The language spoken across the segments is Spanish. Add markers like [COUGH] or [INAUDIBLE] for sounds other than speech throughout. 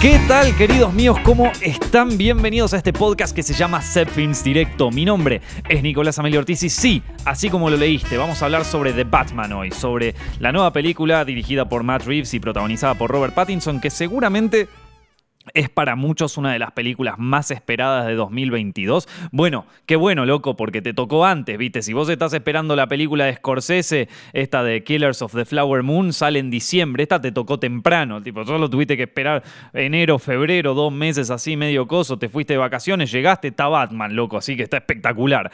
¿Qué tal, queridos míos? ¿Cómo están? Bienvenidos a este podcast que se llama Set Directo. Mi nombre es Nicolás Amelio Ortiz y sí, así como lo leíste, vamos a hablar sobre The Batman hoy, sobre la nueva película dirigida por Matt Reeves y protagonizada por Robert Pattinson, que seguramente es para muchos una de las películas más esperadas de 2022. Bueno, qué bueno, loco, porque te tocó antes, ¿viste? Si vos estás esperando la película de Scorsese, esta de Killers of the Flower Moon, sale en diciembre. Esta te tocó temprano, tipo, solo tuviste que esperar enero, febrero, dos meses así, medio coso. Te fuiste de vacaciones, llegaste, está Batman, loco, así que está espectacular.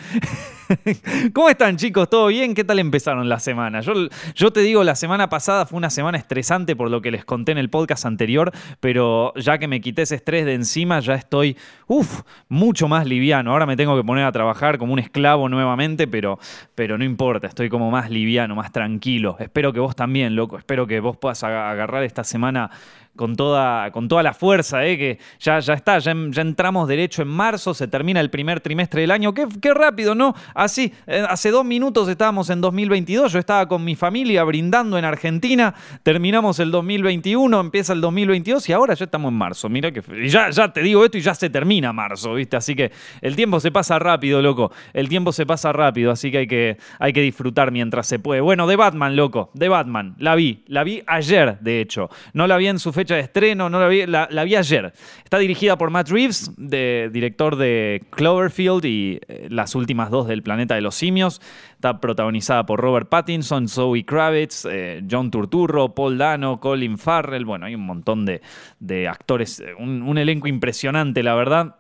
[LAUGHS] ¿Cómo están, chicos? ¿Todo bien? ¿Qué tal empezaron la semana? Yo, yo te digo, la semana pasada fue una semana estresante por lo que les conté en el podcast anterior, pero ya que me quité ese estrés de encima, ya estoy, uff, mucho más liviano. Ahora me tengo que poner a trabajar como un esclavo nuevamente, pero, pero no importa, estoy como más liviano, más tranquilo. Espero que vos también, loco, espero que vos puedas agarrar esta semana con toda, con toda la fuerza, ¿eh? que ya, ya está, ya, entramos derecho en marzo, se termina el primer trimestre del año. Qué, qué rápido, ¿no? Así, eh, hace dos minutos estábamos en 2022, yo estaba con mi familia brindando en Argentina, terminamos el 2021, empieza el 2022 y ahora ya estamos en marzo. Mira que ya, ya te digo esto y ya se termina marzo, ¿viste? Así que el tiempo se pasa rápido, loco. El tiempo se pasa rápido, así que hay que, hay que disfrutar mientras se puede. Bueno, de Batman, loco, de Batman, la vi, la vi ayer, de hecho. No la vi en su fecha de estreno, no la vi, la, vi ayer. Está dirigida por Matt Reeves, de, director de Cloverfield y eh, las últimas dos del Planeta de los Simios. Está protagonizada por Robert Pattinson, Zoe Kravitz, eh, John Turturro, Paul Dano, Colin Farrell. Bueno, hay un montón de, actores, eh, un, elenco impresionante, la verdad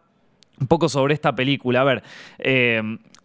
un poco sobre esta película. A ver,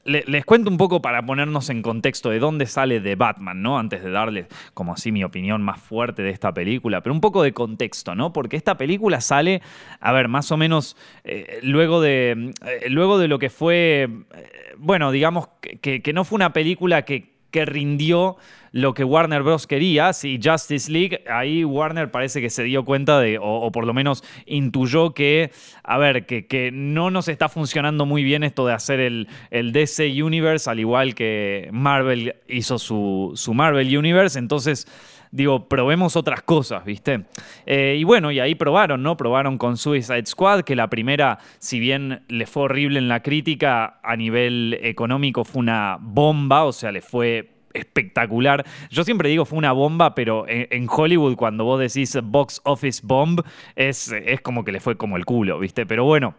les cuento un poco para ponernos en contexto de dónde sale The Batman, ¿no? Antes de darles como así mi opinión más fuerte de esta película, pero un poco de contexto, ¿no? Porque esta película sale, a ver, más o menos eh, luego, de, eh, luego de lo que fue, eh, bueno, digamos que no fue una película que que rindió lo que Warner Bros. quería. Si Justice League, ahí Warner parece que se dio cuenta de, o, por lo menos intuyó que, a ver, que, que, no nos está funcionando muy bien esto de hacer el, el DC Universe, al igual que Marvel hizo su, su Marvel Universe. Entonces digo, probemos otras cosas, ¿viste? Eh, y bueno, y ahí probaron, ¿no? Probaron con Suicide Squad, que la primera, si bien le fue horrible en la crítica, a nivel económico fue una bomba, o sea, le fue espectacular. Yo siempre digo fue una bomba, pero en, Hollywood cuando vos decís box office bomb es, es como que le fue como el culo, ¿viste? Pero bueno.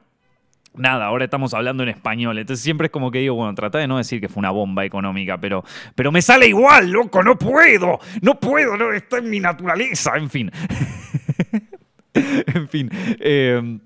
Nada, ahora estamos hablando en español. Entonces siempre es como que digo, bueno, trata de no decir que fue una bomba económica, pero, pero me sale igual, loco, no puedo, no puedo, no, está en mi naturaleza, en fin. [LAUGHS] en fin. Eh,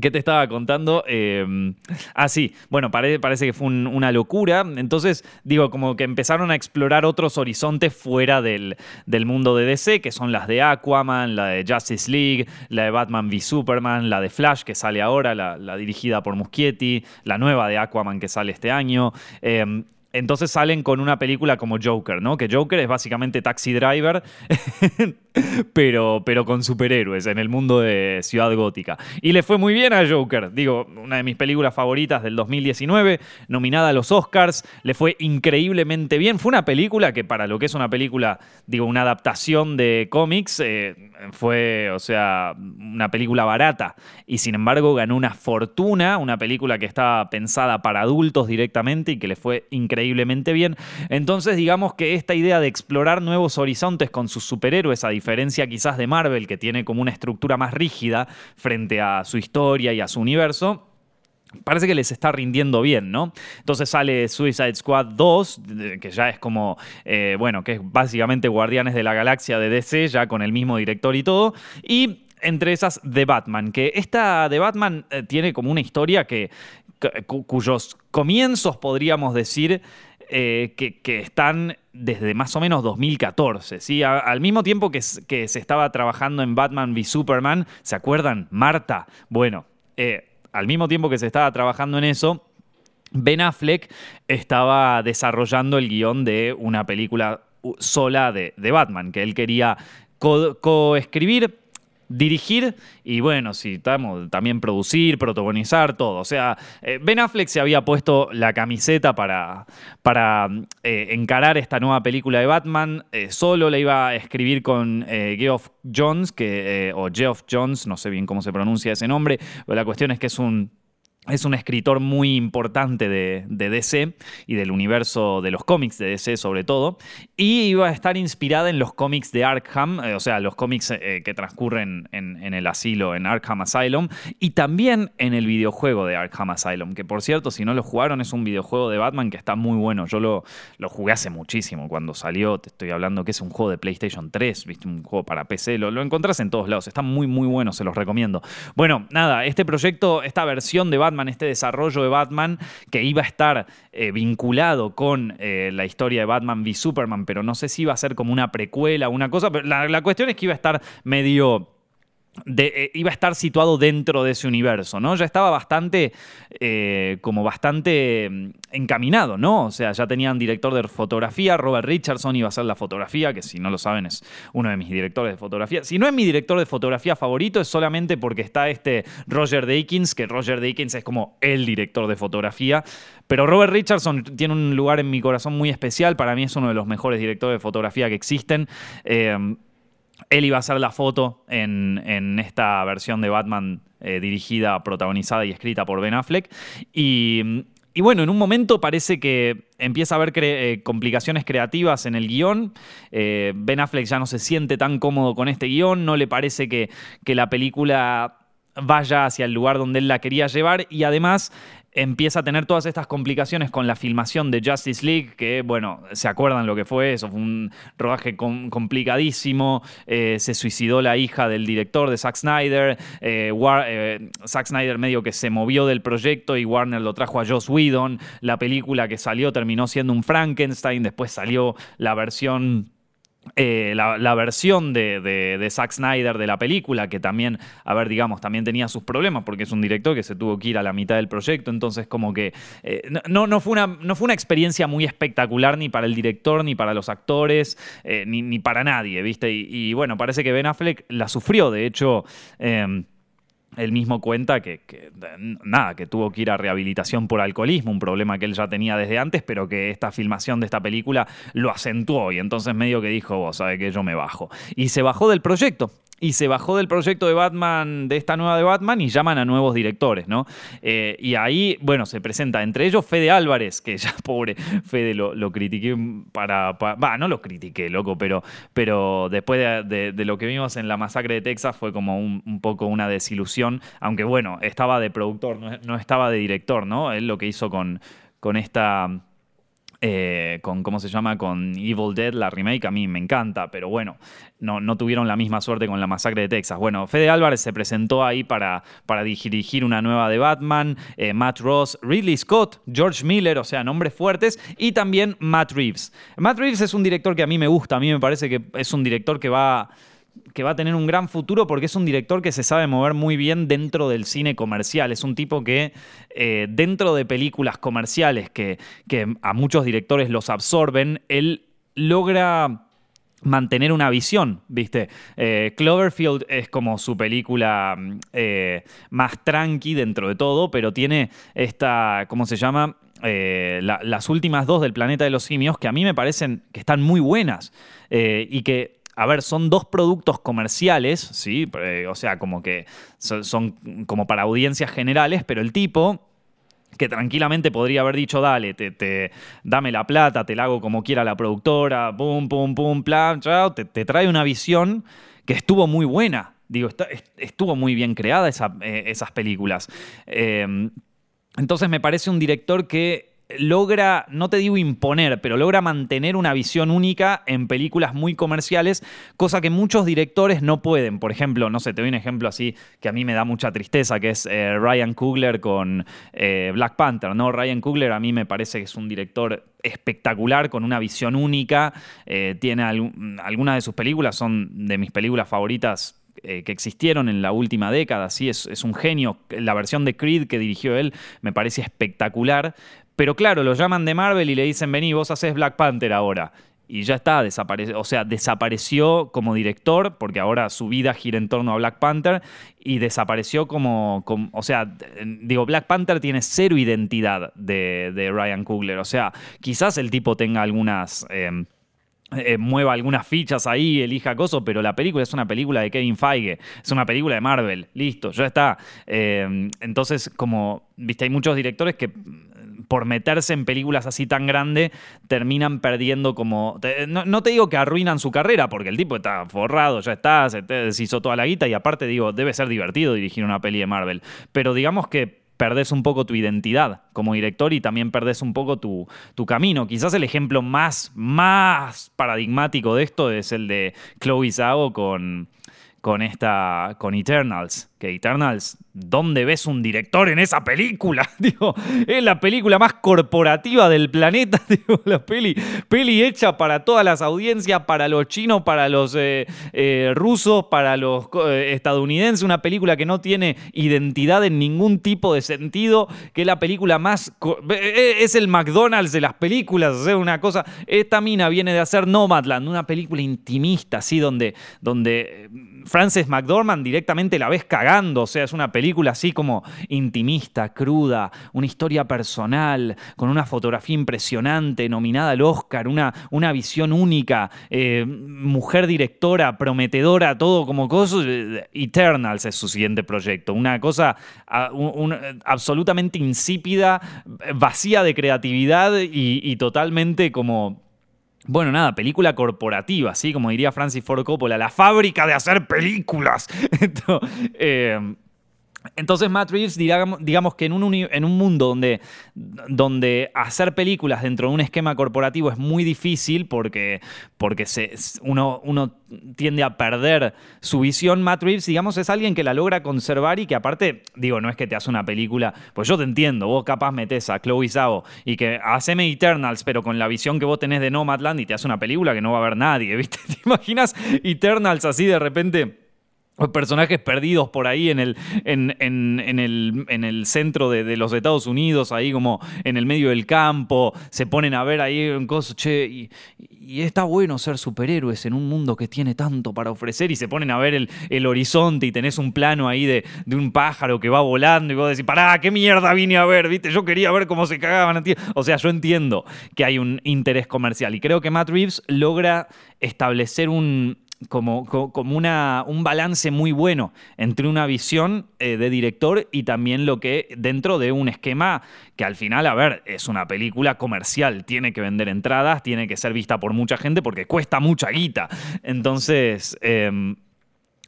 ¿Qué te estaba contando? Eh, ah, sí, bueno, parece, que fue una locura. Entonces, digo, como que empezaron a explorar otros horizontes fuera del, mundo de DC, que son las de Aquaman, la de Justice League, la de Batman v Superman, la de Flash, que sale ahora, la, dirigida por Muschietti, la nueva de Aquaman que sale este año. Eh, entonces salen con una película como Joker, ¿no? Que Joker es básicamente Taxi Driver, [LAUGHS] pero, pero con superhéroes en el mundo de Ciudad Gótica. Y le fue muy bien a Joker, digo, una de mis películas favoritas del 2019, nominada a los Oscars, le fue increíblemente bien. Fue una película que para lo que es una película, digo, una adaptación de cómics, eh, fue, o sea, una película barata. Y sin embargo ganó una fortuna, una película que estaba pensada para adultos directamente y que le fue increíble increíblemente bien. Entonces, digamos que esta idea de explorar nuevos horizontes con sus superhéroes, a diferencia quizás de Marvel, que tiene como una estructura más rígida frente a su historia y a su universo, parece que les está rindiendo bien, ¿no? Entonces sale Suicide Squad 2, que ya es como, eh, bueno, que es básicamente Guardianes de la Galaxia de DC, ya con el mismo director y todo. Y entre esas The Batman, que esta The Batman eh, tiene como una historia que, cuyos comienzos podríamos decir eh, que, están desde más o menos 2014. ¿sí? al mismo tiempo que, se estaba trabajando en Batman v Superman, ¿se acuerdan? Marta. Bueno, eh, al mismo tiempo que se estaba trabajando en eso, Ben Affleck estaba desarrollando el guion de una película sola de, Batman, que él quería coescribir dirigir y bueno, si estamos también producir, protagonizar, todo. O sea, eh, Ben Affleck se había puesto la camiseta para, para eh, encarar esta nueva película de Batman. Eh, solo le iba a escribir con Geoff Jones, que, o Geoff Jones, no sé bien cómo se pronuncia ese nombre, pero la cuestión es que es un es un escritor muy importante de, DC y del universo de los cómics de DC sobre todo, y iba a estar inspirada en los cómics de Arkham, eh, o sea, los cómics eh, que transcurren en, el asilo, en Arkham Asylum, y también en el videojuego de Arkham Asylum, que por cierto, si no lo jugaron, es un videojuego de Batman que está muy bueno. Yo lo, lo jugué hace muchísimo, cuando salió, te estoy hablando que es un juego de PlayStation 3, ¿viste? un juego para PC, lo, lo encontrás en todos lados, está muy muy bueno, se los recomiendo. Bueno, nada, este proyecto, esta versión de Batman, este desarrollo de Batman que iba a estar eh, vinculado con eh, la historia de Batman v Superman, pero no sé si iba a ser como una precuela, una cosa, pero la cuestión es que iba a estar medio eh, iba a estar situado dentro de ese universo, ¿no? Ya estaba bastante, eh, como bastante mm, encaminado, ¿no? O sea, ya tenían director de fotografía, Robert Richardson iba a hacer la fotografía, que si no lo saben es uno de mis directores de fotografía. Si no es mi director de fotografía favorito, es solamente porque está este Roger Deakins, que Roger Deakins es como el director de fotografía, pero Robert Richardson tiene un lugar en mi corazón muy especial, para mí es uno de los mejores directores de fotografía que existen. Eh, él iba a hacer la foto en, esta versión de Batman eh, dirigida, protagonizada y escrita por Ben Affleck. Y, bueno, en un momento parece que empieza a haber eh, complicaciones creativas en el guion. Eh, ben Affleck ya no se siente tan cómodo con este guion, no le parece que, que la película vaya hacia el lugar donde él la quería llevar y además empieza a tener todas estas complicaciones con la filmación de Justice League, que bueno, se acuerdan lo que fue eso, fue un rodaje complicadísimo, eh, se suicidó la hija del director de Zack Snyder, eh, eh, Zack Snyder medio que se movió del proyecto y Warner lo trajo a Joss Whedon, la película que salió terminó siendo un Frankenstein, después salió la versión eh, la, versión de, Zack Snyder de la película, que también, a ver, digamos, también tenía sus problemas porque es un director que se tuvo que ir a la mitad del proyecto, entonces como que eh, no, no, fue una, no fue una experiencia muy espectacular ni para el director, ni para los actores, eh, ni, para nadie, ¿viste? Y, bueno, parece que Ben Affleck la sufrió, de hecho... Él mismo cuenta que, nada, que tuvo que ir a rehabilitación por alcoholismo, un problema que él ya tenía desde antes, pero que esta filmación de esta película lo acentuó y entonces medio que dijo, vos sabés que yo me bajo. Y se bajó del proyecto y se bajó del proyecto de Batman, de esta nueva de Batman, y llaman a nuevos directores, ¿no? Eh, y ahí, bueno, se presenta entre ellos Fede Álvarez, que [LAUGHS] ya pobre Fede lo, critiqué para. Va, no lo critiqué, loco, pero, pero después de, lo que vimos en la masacre de Texas fue como un, poco una desilusión, aunque bueno, estaba de productor, no, no estaba de director, ¿no? Él lo que hizo con, con esta eh, con, ¿cómo se llama? Con Evil Dead, la remake, a mí me encanta, pero bueno, no, no tuvieron la misma suerte con la masacre de Texas. Bueno, Fede Álvarez se presentó ahí para, para dirigir una nueva de Batman, eh, Matt Ross, Ridley Scott, George Miller, o sea, nombres fuertes, y también Matt Reeves. Matt Reeves es un director que a mí me gusta, a mí me parece que es un director que va que va a tener un gran futuro porque es un director que se sabe mover muy bien dentro del cine comercial. Es un tipo que eh, dentro de películas comerciales que, que a muchos directores los absorben, él logra mantener una visión, ¿viste? Eh, Cloverfield es como su película eh, más tranqui dentro de todo, pero tiene esta, ¿cómo se llama? las últimas dos del Planeta de los Simios que a mí me parecen que están muy buenas y que a ver, son dos productos comerciales, ¿sí? Eh, o sea, como que son, como para audiencias generales, pero el tipo que tranquilamente podría haber dicho, dale, te, te, dame la plata, te la hago como quiera la productora, pum, pum, pum, plan, chao, te, trae una visión que estuvo muy buena. Digo, estuvo muy bien creada eh, esas películas. Eh, entonces me parece un director que logra, no te digo imponer, pero logra mantener una visión única en películas muy comerciales, cosa que muchos directores no pueden. Por ejemplo, no sé, te doy un ejemplo así que a mí me da mucha tristeza, que es eh, Ryan Coogler con eh, Black Panther, ¿no? Ryan Coogler a mí me parece que es un director espectacular, con una visión única. Eh, tiene algunas de sus películas, son de mis películas favoritas que existieron en la última década. Sí, es, es, un genio. La versión de Creed que dirigió él me parece espectacular. Pero claro, lo llaman de Marvel y le dicen, vení, vos haces Black Panther ahora. y ya está, desapareció, o sea, desapareció como director, porque ahora su vida gira en torno a Black Panther, y desapareció como, o sea, digo, Black Panther tiene cero identidad de, Ryan Coogler, o sea, quizás el tipo tenga algunas... Em, eh, mueva algunas fichas ahí, elija cosas, pero la película es una película de Kevin Feige, es una película de Marvel, listo, ya está. Em, entonces, como, viste, hay muchos directores que por meterse en películas así tan grandes, terminan perdiendo como. No, te digo que arruinan su carrera, porque el tipo está forrado, ya está, se, hizo toda la guita y aparte, digo, debe ser divertido dirigir una peli de Marvel. Pero digamos que perdés un poco tu identidad como director y también perdés un poco tu, tu, camino. Quizás el ejemplo más, más paradigmático de esto es el de Chloe Zhao con, con esta con Eternals, que Eternals, ¿dónde ves un director en esa película? [LAUGHS] Digo, es la película más corporativa del planeta, [LAUGHS] digo, la peli, peli hecha para todas las audiencias, para los chinos, para los eh, eh, rusos, para los eh, estadounidenses, una película que no tiene identidad en ningún tipo de sentido, que es la película más es el McDonald's de las películas, o una cosa, esta mina viene de hacer Nomadland, una película intimista así donde donde Frances McDormand directamente la ves cagando, o sea, es una película así como intimista, cruda, una historia personal, con una fotografía impresionante, nominada al Oscar, una, una visión única, eh, mujer directora, prometedora, todo como cosas. Eternals es su siguiente proyecto, una cosa absolutamente insípida, vacía de creatividad y totalmente como bueno, nada, película corporativa, así como diría Francis Ford Coppola, la fábrica de hacer películas. [LAUGHS] eh, entonces Matt Reeves, digamos, que en un, mundo donde, hacer películas dentro de un esquema corporativo es muy difícil porque, uno, tiende a perder su visión, Matt Reeves, digamos, es alguien que la logra conservar y que aparte, digo, no es que te hace una película, pues yo te entiendo, vos capaz metes a Chloe Zhao y que haceme Eternals, pero con la visión que vos tenés de Nomadland y te hace una película que no va a ver nadie, [LAUGHS] ¿viste? ¿Te imaginas Eternals así de repente? Personajes perdidos por ahí en el, en, el, en el centro de, los Estados Unidos, ahí como en el medio del campo, se ponen a ver ahí un coso, che, y, está bueno ser superhéroes en un mundo que tiene tanto para ofrecer y se ponen a ver el, horizonte y tenés un plano ahí de, un pájaro que va volando y vos decís, pará, ¿qué mierda vine a ver? ¿Viste? Yo quería ver cómo se cagaban a ti. O sea, yo entiendo que hay un interés comercial y creo que Matt Reeves logra establecer un, como, como una, un balance muy bueno entre una visión eh, de director y también lo que dentro de un esquema que al final, a ver, es una película comercial, tiene que vender entradas, tiene que ser vista por mucha gente porque cuesta mucha guita. Entonces, em,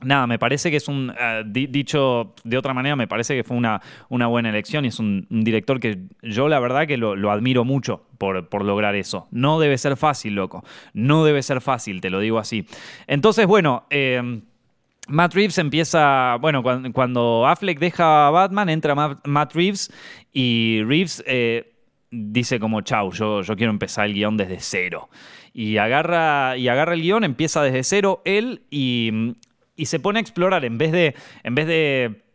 Nada, me parece que es un, eh, dicho de otra manera, me parece que fue una, una buena elección y es un, director que yo la verdad que lo, admiro mucho por, por, lograr eso. No debe ser fácil, loco. No debe ser fácil, te lo digo así. Entonces, bueno, eh, Matt Reeves empieza, bueno, cuando, Affleck deja a Batman, entra Matt, Reeves y Reeves eh, dice como, chau, yo, yo quiero empezar el guion desde cero. Y agarra, y agarra el guion, empieza desde cero él y y se pone a explorar en vez de, en vez de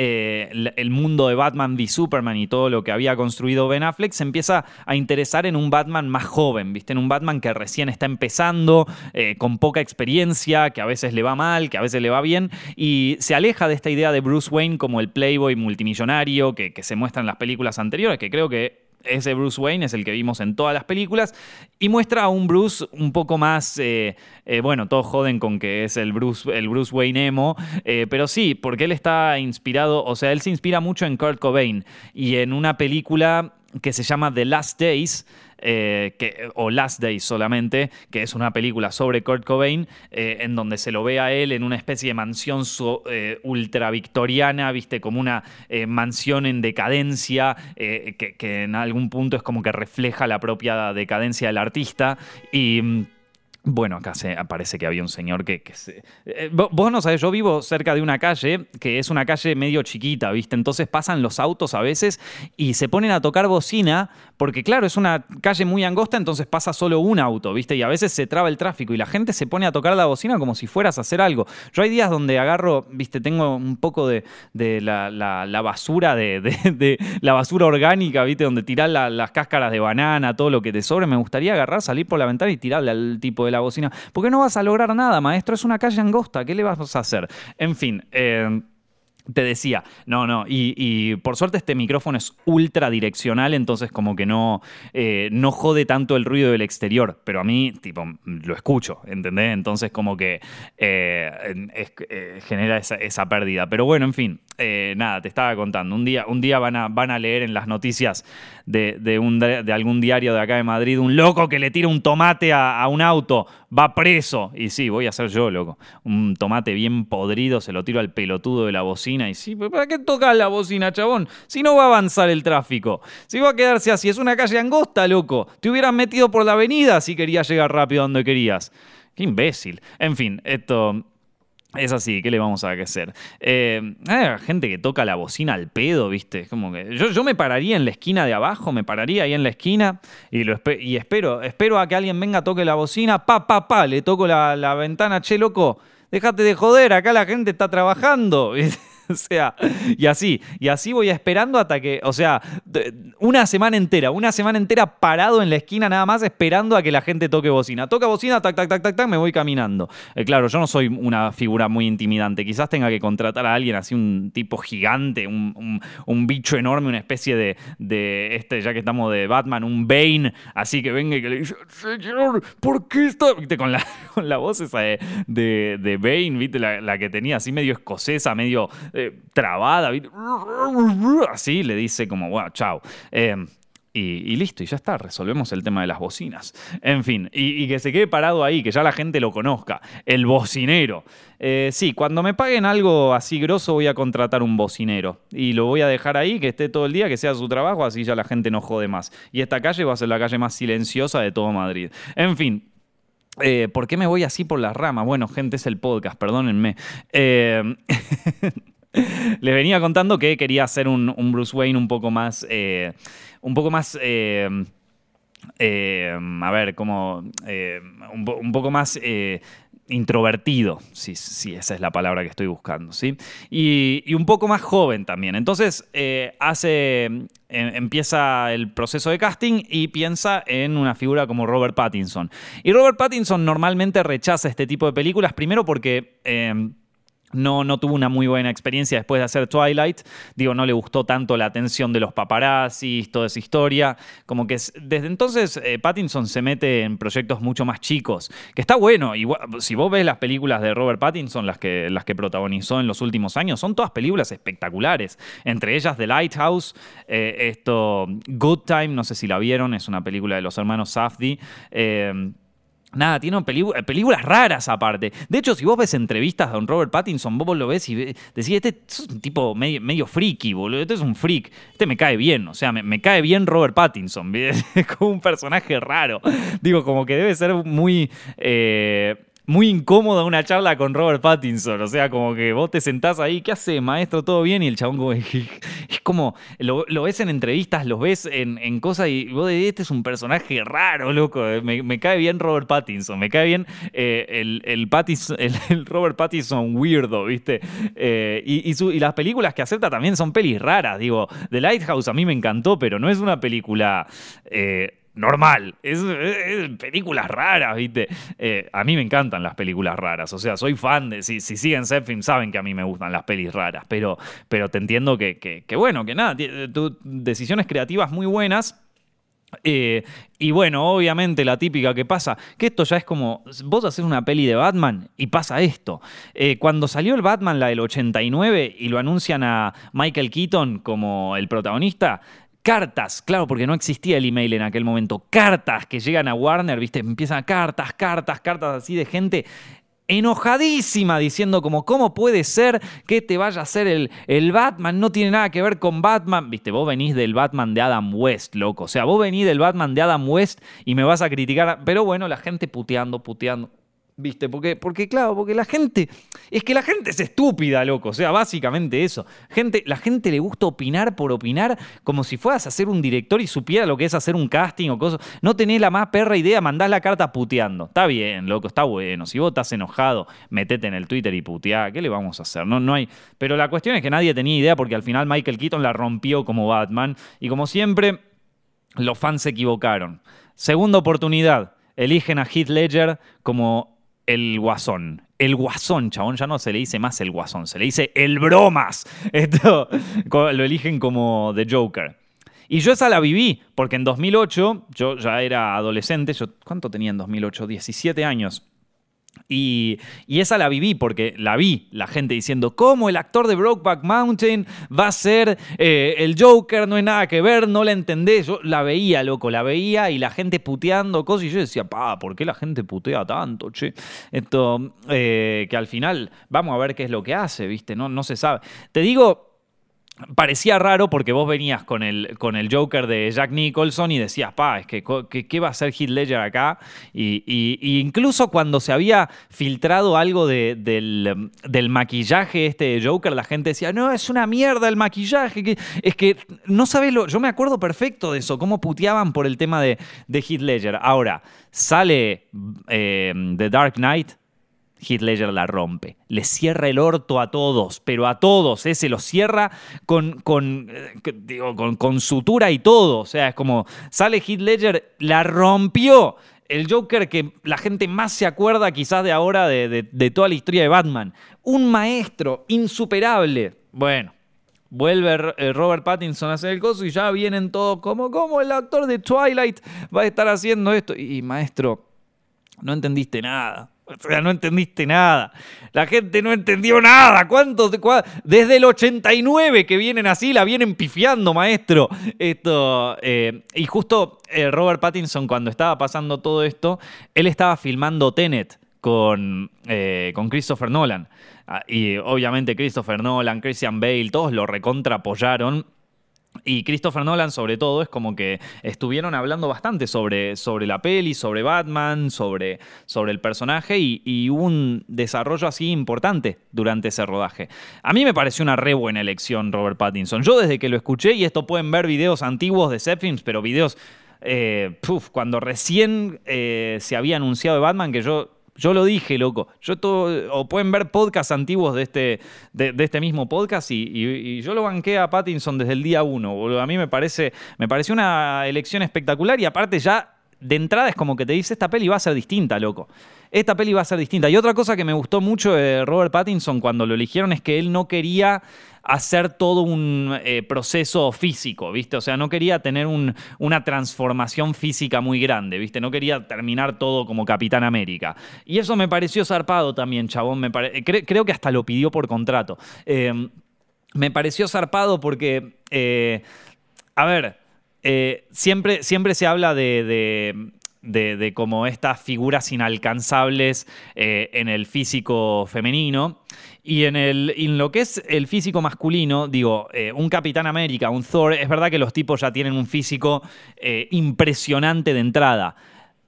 eh, el mundo de Batman v Superman y todo lo que había construido Ben Affleck, se empieza a interesar en un Batman más joven, ¿viste? En un Batman que recién está empezando, eh, con poca experiencia, que a veces le va mal, que a veces le va bien, y se aleja de esta idea de Bruce Wayne como el playboy multimillonario que, que se muestra en las películas anteriores, que creo que ese Bruce Wayne es el que vimos en todas las películas y muestra a un Bruce un poco más, eh, eh, bueno, todos joden con que es el Bruce, el Bruce Wayne emo, eh, pero sí, porque él está inspirado, o sea, él se inspira mucho en Kurt Cobain y en una película que se llama The Last Days, eh, que, o Last Days solamente, que es una película sobre Kurt Cobain, eh, en donde se lo ve a él en una especie de mansión eh, ultra victoriana, viste, como una mansión en decadencia, que, en algún punto es como que refleja la propia decadencia del artista. Y. Bueno, acá se, parece que había un señor que, se... Eh, vos no sabés, yo vivo cerca de una calle que es una calle medio chiquita, ¿viste? Entonces pasan los autos a veces y se ponen a tocar bocina porque claro, es una calle muy angosta, entonces pasa solo un auto, ¿viste? Y a veces se traba el tráfico y la gente se pone a tocar la bocina como si fueras a hacer algo. Yo hay días donde agarro, ¿viste? Tengo un poco de, la, basura, de, la basura orgánica, ¿viste? Donde tirar las cáscaras de banana, todo lo que te sobre. Me gustaría agarrar, salir por la ventana y tirarle al tipo de la bocina. Porque no vas a lograr nada, maestro. Es una calle angosta. ¿Qué le vas a hacer? En fin. Eh, te decía, no, no, y, por suerte este micrófono es ultra direccional, entonces como que no, eh, no jode tanto el ruido del exterior, pero a mí, tipo, lo escucho, ¿entendés? Entonces como que eh, genera esa, pérdida. Pero bueno, en fin, nada, te estaba contando, un día, un día van, a, van a leer en las noticias de, un, de algún diario de acá de Madrid, un loco que le tira un tomate a, a un auto, va preso. Y sí, voy a ser yo, loco. Un tomate bien podrido, se lo tiro al pelotudo de la bocina y sí, ¿para qué tocas la bocina, chabón? Si no va a avanzar el tráfico. Si va a quedarse así, es una calle angosta, loco. Te hubieran metido por la avenida si querías llegar rápido donde querías. Qué imbécil. En fin, esto es así, ¿qué le vamos a hacer? Eh, hay gente que toca la bocina al pedo, ¿viste? como que yo, yo, me pararía en la esquina de abajo, me pararía ahí en la esquina y, lo y espero, espero a que alguien venga, toque la bocina, pa, pa, pa, le toco la, la ventana, che, loco, déjate de joder, acá la gente está trabajando. [LAUGHS] [LAUGHS] o sea, y así, y así voy esperando hasta que, o sea, una semana entera, una semana entera parado en la esquina nada más esperando a que la gente toque bocina. Toca bocina, tac, tac, tac, tac, tac, me voy caminando. Eh, claro, yo no soy una figura muy intimidante, quizás tenga que contratar a alguien así, un tipo gigante, un, bicho enorme, una especie de, de, este, ya que estamos de Batman, un Bane, así que venga y que le dice, señor, ¿por qué está? ¿Viste? Con la, [LAUGHS] con la voz esa de, de, Bane, ¿viste? La, la que tenía así medio escocesa, medio eh, trabada, así le dice como, bueno, chao. Eh, y, listo, y ya está, resolvemos el tema de las bocinas. En fin, y, que se quede parado ahí, que ya la gente lo conozca, el bocinero. Eh, sí, cuando me paguen algo así grosso voy a contratar un bocinero y lo voy a dejar ahí, que esté todo el día, que sea su trabajo, así ya la gente no jode más. Y esta calle va a ser la calle más silenciosa de todo Madrid. En fin, eh, ¿Por qué me voy así por las ramas? Bueno, gente, es el podcast, perdónenme. [LAUGHS] [LAUGHS] Les venía contando que quería hacer un, Bruce Wayne un poco más. Eh, un poco más. Eh, eh, a ver, como. Un, poco más introvertido, si, esa es la palabra que estoy buscando, ¿sí? Y, un poco más joven también. Entonces, hace, em, empieza el proceso de casting y piensa en una figura como Robert Pattinson. Y Robert Pattinson normalmente rechaza este tipo de películas, primero porque em, no, no tuvo una muy buena experiencia después de hacer Twilight. Digo, no le gustó tanto la atención de los paparazzis, toda esa historia. Como que desde entonces eh, Pattinson se mete en proyectos mucho más chicos. Que está bueno. Si vos ves las películas de Robert Pattinson, las que, las que protagonizó en los últimos años, son todas películas espectaculares. Entre ellas The Lighthouse, eh, esto, Good Time, no sé si la vieron, es una película de los hermanos Safdie. Eh, Nada, tiene películas raras aparte. De hecho, si vos ves entrevistas a don Robert Pattinson, vos lo ves y decís, este es un tipo medio, medio friki, boludo. Este es un freak. Este me cae bien. O sea, me, cae bien Robert Pattinson. [LAUGHS] Es como un personaje raro. Digo, como que debe ser muy... Eh, muy incómoda una charla con Robert Pattinson. O sea, como que vos te sentás ahí, ¿qué hace, maestro? ¿Todo bien? Y el chabón como, [LAUGHS] es como, lo, ves en entrevistas, lo ves en, cosas y vos de este es un personaje raro, loco. Me, cae bien Robert Pattinson, me cae bien eh, el, el, [LAUGHS] Robert Pattinson weirdo, ¿viste? Eh, y, y, las películas que acepta también son pelis raras. Digo, The Lighthouse a mí me encantó, pero no es una película... Eh, normal. Es, películas raras, ¿viste? Eh, a mí me encantan las películas raras. O sea, soy fan de. Si, si siguen Zepfilm, saben que a mí me gustan las pelis raras. Pero, pero te entiendo que, que, bueno, que nada, tu, decisiones creativas muy buenas. Eh, y bueno, obviamente la típica que pasa, que esto ya es como, vos haces una peli de Batman y pasa esto. Eh, cuando salió el Batman, la del 89, y lo anuncian a Michael Keaton como el protagonista, cartas, claro, porque no existía el email en aquel momento, cartas que llegan a Warner, ¿viste? Empiezan cartas, cartas, cartas así de gente enojadísima diciendo como, ¿cómo puede ser que te vaya a hacer el, el Batman? No tiene nada que ver con Batman. Viste, vos venís del Batman de Adam West, loco. O sea, vos venís del Batman de Adam West y me vas a criticar. Pero bueno, la gente puteando, puteando. ¿Viste? Porque, porque, claro, porque la gente. Es que la gente es estúpida, loco. O sea, básicamente eso. Gente, la gente le gusta opinar por opinar, como si fueras a hacer un director y supiera lo que es hacer un casting o cosas. No tenés la más perra idea, mandás la carta puteando. Está bien, loco, está bueno. Si vos estás enojado, metete en el Twitter y puteá. ¿Qué le vamos a hacer? No, no hay. Pero la cuestión es que nadie tenía idea porque al final Michael Keaton la rompió como Batman. Y como siempre, los fans se equivocaron. Segunda oportunidad. Eligen a Heath Ledger como el guasón. El guasón, chabón, ya no se le dice más el guasón, se le dice el bromas. [LAUGHS] Esto lo eligen como The Joker. Y yo esa la viví, porque en 2008, yo ya era adolescente, yo, ¿cuánto tenía en 2008? 17 años. Y, esa la viví porque la vi, la gente diciendo, ¿cómo el actor de Brokeback Mountain va a ser eh, el Joker? No hay nada que ver, no la entendés. Yo la veía, loco, la veía y la gente puteando cosas y yo decía, pa, ¿por qué la gente putea tanto, che? Esto, eh, que al final vamos a ver qué es lo que hace, ¿viste? No, no se sabe. Te digo, parecía raro porque vos venías con el, con el Joker de Jack Nicholson y decías, pa, es que ¿qué va a hacer Heath Ledger acá? Y, incluso cuando se había filtrado algo del, maquillaje este de Joker, la gente decía, no, es una mierda el maquillaje. es que no sabes lo. Yo me acuerdo perfecto de eso, cómo puteaban por el tema de, de Heath Ledger. Ahora, sale eh, The Dark Knight Heath Ledger la rompe. Le cierra el orto a todos, pero a todos. ¿eh? Se lo cierra con, con, eh, con, sutura y todo. O sea, es como sale Heath Ledger, la rompió. El Joker que la gente más se acuerda quizás de ahora de, toda la historia de Batman. Un maestro insuperable. Bueno, vuelve eh, Robert Pattinson a hacer el coso y ya vienen todos como, como el actor de Twilight va a estar haciendo esto. Y maestro, no entendiste nada. [LAUGHS] O sea, no entendiste nada. La gente no entendió nada. ¿Cuántos? Desde el 89 que vienen así, la vienen pifiando, maestro. Esto. Eh, y justo eh, Robert Pattinson, cuando estaba pasando todo esto, él estaba filmando Tenet con, eh, con Christopher Nolan. Ah, y obviamente Christopher Nolan, Christian Bale, todos lo recontra apoyaron y Christopher Nolan, sobre todo, es como que estuvieron hablando bastante sobre, sobre la peli, sobre Batman, sobre, sobre el personaje y, hubo un desarrollo así importante durante ese rodaje. A mí me pareció una re buena elección Robert Pattinson. Yo desde que lo escuché, y esto pueden ver videos antiguos de Zepfilms, pero videos, eh, cuando recién eh, se había anunciado de Batman, que yo yo lo dije, loco. Yo todo, o pueden ver podcasts antiguos de este, de, este mismo podcast y, yo lo banqué a Pattinson desde el día uno. A mí me parece, me pareció una elección espectacular y aparte ya de entrada es como que te dice esta peli va a ser distinta, loco. Esta peli va a ser distinta. Y otra cosa que me gustó mucho de Robert Pattinson cuando lo eligieron es que él no quería hacer todo un eh, proceso físico, ¿viste? O sea, no quería tener una transformación física muy grande, ¿viste? No quería terminar todo como Capitán América. Y eso me pareció zarpado también, chabón. Creo que hasta lo pidió por contrato. Eh, me pareció zarpado porque, eh, a ver, siempre, siempre se habla de de, como estas figuras inalcanzables en el físico femenino. Y en, el, en lo que es el físico masculino, digo, eh, un Capitán América, un Thor, es verdad que los tipos ya tienen un físico eh, impresionante de entrada.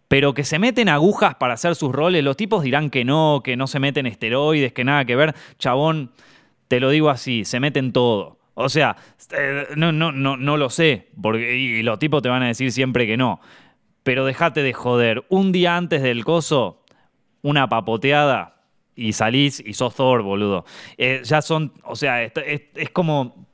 Pero que se meten agujas para hacer sus roles, los tipos dirán que no, que no se meten esteroides, que nada que ver. Chabón, te lo digo así, se meten todo. O sea, no, no, no, no lo sé, porque, y los tipos te van a decir siempre que no pero dejate de joder. Un día antes del coso, una papoteada y salís y sos Thor, boludo. Eh, ya son, o sea, es, como...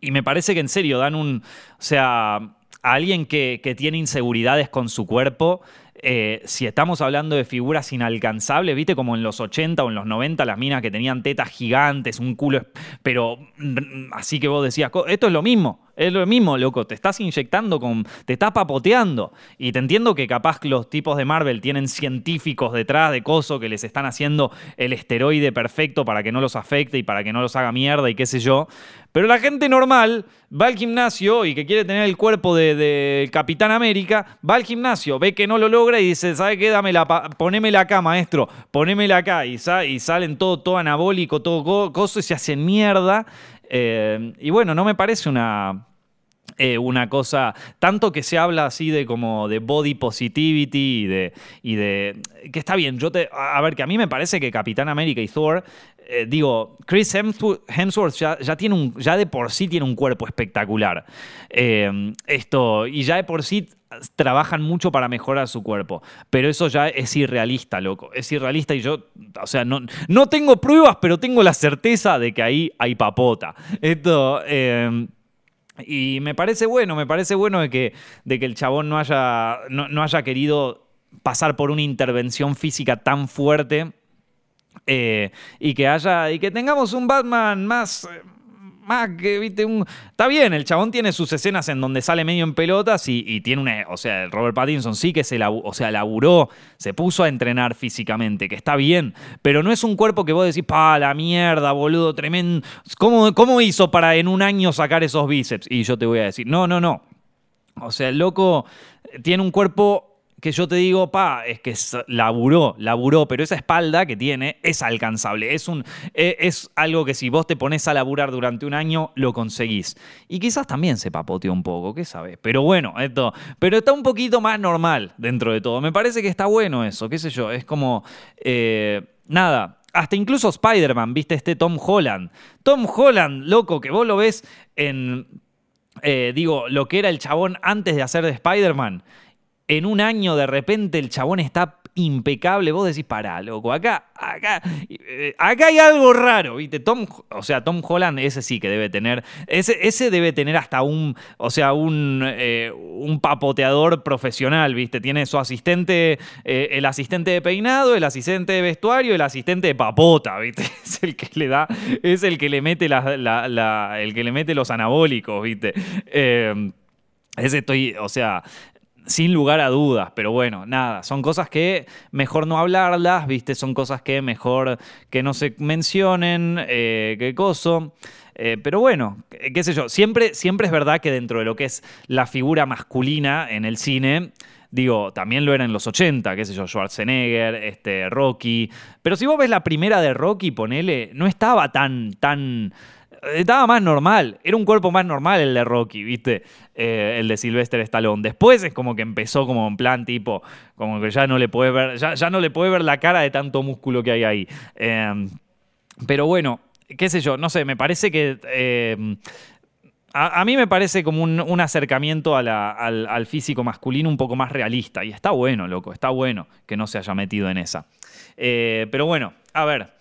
Y me parece que en serio dan un... O sea, a alguien que, tiene inseguridades con su cuerpo, eh, si estamos hablando de figuras inalcanzables, viste como en los 80 o en los 90 las minas que tenían tetas gigantes, un culo, pero así que vos decías, esto es lo mismo, Es lo mismo, loco. Te estás inyectando con. Te estás papoteando. Y te entiendo que capaz los tipos de Marvel tienen científicos detrás de coso que les están haciendo el esteroide perfecto para que no los afecte y para que no los haga mierda y qué sé yo. Pero la gente normal va al gimnasio y que quiere tener el cuerpo de, Capitán América, va al gimnasio, ve que no lo logra y dice, ¿sabe qué? Dame la, ponémela acá, maestro, ponémela acá. Y, y salen todo, todo anabólico, todo coso y se hacen mierda. Eh, y bueno, no me parece una, eh, una cosa, tanto que se habla así de como de body positivity y de, y de que está bien, yo te, a ver, que a mí me parece que Capitán América y Thor, eh, digo, Chris Hemsworth, ya, tiene un, ya de por sí tiene un cuerpo espectacular. esto, y ya de por sí trabajan mucho para mejorar su cuerpo. Pero eso ya es irrealista, loco. Es irrealista y yo, o sea, no, no tengo pruebas, pero tengo la certeza de que ahí hay papota. Esto... y me parece bueno, me parece bueno de que, de que el chabón no haya, no, haya querido pasar por una intervención física tan fuerte eh, y que haya y que tengamos un Batman más más que, viste, un... Está bien, el chabón tiene sus escenas en donde sale medio en pelotas y, tiene una... O sea, el Robert Pattinson sí que se o sea, laburó, se puso a entrenar físicamente, que está bien, pero no es un cuerpo que vos decís, pa, la mierda, boludo, tremendo. ¿Cómo, ¿Cómo hizo para en un año sacar esos bíceps? Y yo te voy a decir, no, no, no. O sea, el loco tiene un cuerpo que yo te digo, pa, es que laburó, laburó, pero esa espalda que tiene es alcanzable. Es, un, e, es algo que si vos te pones a laburar durante un año, lo conseguís. Y quizás también se papoteó un poco, ¿qué sabes? Pero bueno, esto. Pero está un poquito más normal dentro de todo. Me parece que está bueno eso, qué sé yo. Es como. Eh, nada, hasta incluso Spider-Man, viste, este Tom Holland. Tom Holland, loco, que vos lo ves en. Eh, digo, lo que era el chabón antes de hacer de Spider-Man en un año de repente el chabón está impecable, vos decís, pará, loco, acá, acá, eh, acá hay algo raro, ¿viste? Tom, o sea, Tom Holland, ese sí que debe tener, ese, ese debe tener hasta un, o sea, un, eh, un papoteador profesional, ¿viste? Tiene su asistente, eh, el asistente de peinado, el asistente de vestuario, el asistente de papota, ¿viste? [LAUGHS] Es el que le da, es el que le mete, la, el que le mete los anabólicos, ¿viste? ese estoy, o sea, sin lugar a dudas, pero bueno, nada, son cosas que mejor no hablarlas, ¿viste? Son cosas que mejor que no se mencionen, eh, qué coso. Eh, pero bueno, qué sé yo, siempre, siempre es verdad que dentro de lo que es la figura masculina en el cine, digo, también lo era en los 80, qué sé yo, Schwarzenegger, este, Rocky. Pero si vos ves la primera de Rocky, ponele, no estaba tan, tan estaba más normal. Era un cuerpo más normal el de Rocky, ¿viste? Eh, el de Sylvester Stallone. Después es como que empezó como en plan tipo, como que ya no le puede ver, ya, no le puede ver la cara de tanto músculo que hay ahí. Em, pero bueno, qué sé yo, no sé, me parece que... Em, a, mí me parece como un, acercamiento al, físico masculino un poco más realista. Y está bueno, loco, está bueno que no se haya metido en esa. Eh, pero bueno, a ver.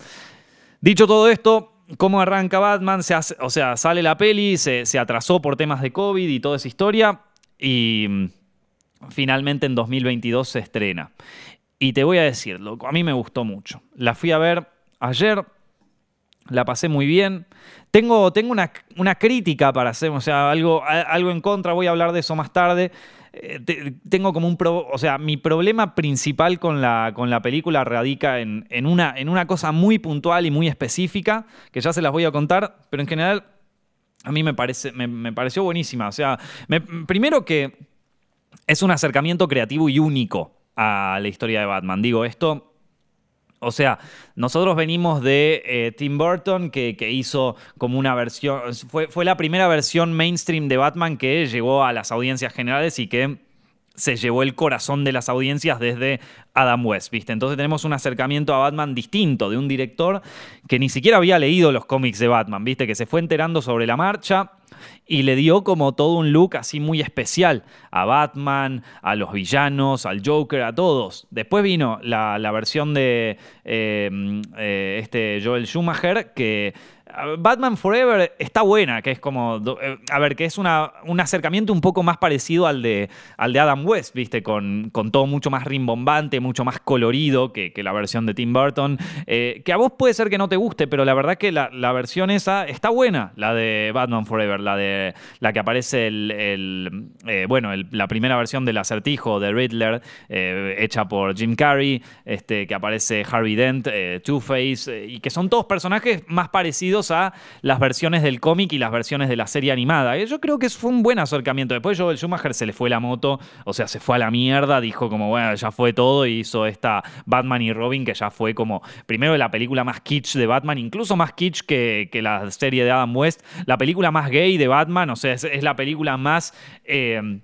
Dicho todo esto, cómo arranca Batman, se o sea, sale la peli, se, atrasó por temas de COVID y toda esa historia, y mm, finalmente en 2022 se estrena. Y te voy a decir, loco, a mí me gustó mucho. La fui a ver ayer, la pasé muy bien. Tengo, tengo una, una, crítica para hacer, o sea, algo, algo en contra, voy a hablar de eso más tarde. Eh, tengo como un... o sea, mi problema principal con la, con la película radica en, una, en una cosa muy puntual y muy específica, que ya se las voy a contar, pero en general a mí me, parece, me, pareció buenísima. O sea, primero que es un acercamiento creativo y único a la historia de Batman. Digo, esto o sea, nosotros venimos de eh, Tim Burton, que, hizo como una versión, fue, fue, la primera versión mainstream de Batman que llegó a las audiencias generales y que se llevó el corazón de las audiencias desde Adam West, ¿viste? Entonces tenemos un acercamiento a Batman distinto, de un director que ni siquiera había leído los cómics de Batman, ¿viste? Que se fue enterando sobre la marcha y le dio como todo un look así muy especial a Batman, a los villanos, al Joker, a todos. Después vino la, versión de eh, eh, este Joel Schumacher que Batman Forever está buena, que es como, eh, a ver, que es un acercamiento un poco más parecido al de, al de Adam West, ¿viste? Con, con todo mucho más rimbombante, mucho más colorido que, la versión de Tim Burton. Eh, que a vos puede ser que no te guste, pero la verdad que la, versión esa está buena, la de Batman Forever, la de la que aparece el, eh, bueno, la primera versión del acertijo de Riddler, hecha por Jim Carrey, este, que aparece Harvey Dent, Two-Face, y que son todos personajes más parecidos a las versiones del cómic y las versiones de la serie animada. Yo creo que fue un buen acercamiento. Después Joel Schumacher se le fue la moto, o sea, se fue a la mierda, dijo como, bueno, ya fue todo y hizo esta Batman y Robin que ya fue como, primero la película más kitsch de Batman, incluso más kitsch que, la serie de Adam West, la película más gay de Batman, o sea, es, la película más... Eh,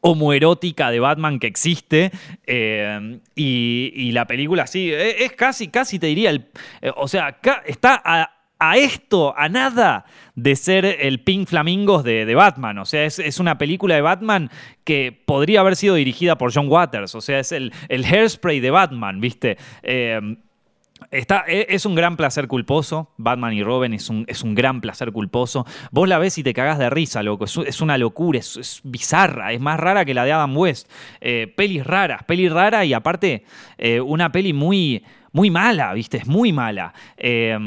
homoerótica de Batman que existe. Eh, y, la película, sí, e, es, casi, casi te diría, eh, o sea, está a, esto, a nada de ser el Pink Flamingos de, Batman. O sea, es, una película de Batman que podría haber sido dirigida por John Waters. O sea, es el, el hairspray de Batman, ¿viste? Eh, e, es un gran placer culposo. Batman y Robin es un, es un, gran placer culposo. Vos la ves y te cagás de risa, loco. Es, una locura, es, bizarra, es más rara que la de Adam West. Eh, pelis raras, peli rara y aparte eh, una peli muy, muy mala, ¿viste? Es muy mala. Eh,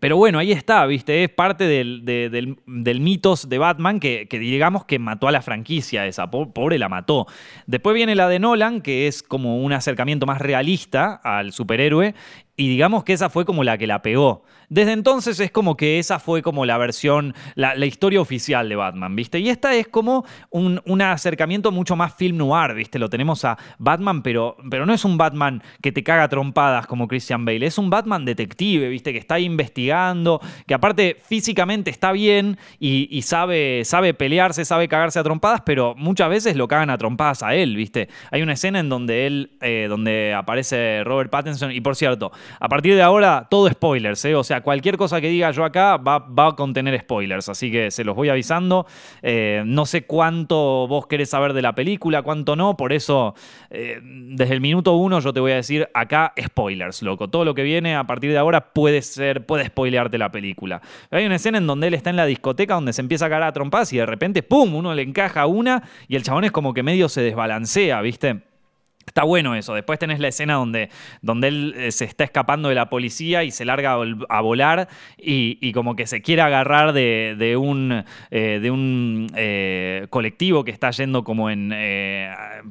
pero bueno, ahí está, ¿viste? Es parte del, del, mitos de Batman que, digamos que mató a la franquicia esa, pobre la mató. Después viene la de Nolan, que es como un acercamiento más realista al superhéroe, y digamos que esa fue como la que la pegó. Desde entonces es como que esa fue como la versión, la, historia oficial de Batman, ¿viste? Y esta es como un, acercamiento mucho más film noir, ¿viste? Lo tenemos a Batman, pero, pero no es un Batman que te caga trompadas como Christian Bale, es un Batman detective, ¿viste? Que está investigando, que aparte físicamente está bien y, sabe, sabe pelearse, sabe cagarse a trompadas, pero muchas veces lo cagan a trompadas a él, ¿viste? Hay una escena en donde él, eh, donde aparece Robert Pattinson, y por cierto, a partir de ahora todo spoilers, ¿eh? O sea, cualquier cosa que diga yo acá va, a contener spoilers, así que se los voy avisando. Eh, no sé cuánto vos querés saber de la película, cuánto no, por eso eh, desde el minuto uno yo te voy a decir acá spoilers, loco. Todo lo que viene a partir de ahora puede ser, puede spoilearte la película. Hay una escena en donde él está en la discoteca donde se empieza a cagar a trompas y de repente, ¡pum!, uno le encaja una y el chabón es como que medio se desbalancea, ¿viste? Está bueno eso. Después tenés la escena donde, donde él eh, se está escapando de la policía y se larga a volar y, como que se quiere agarrar de, un, eh, de un eh, colectivo que está yendo como en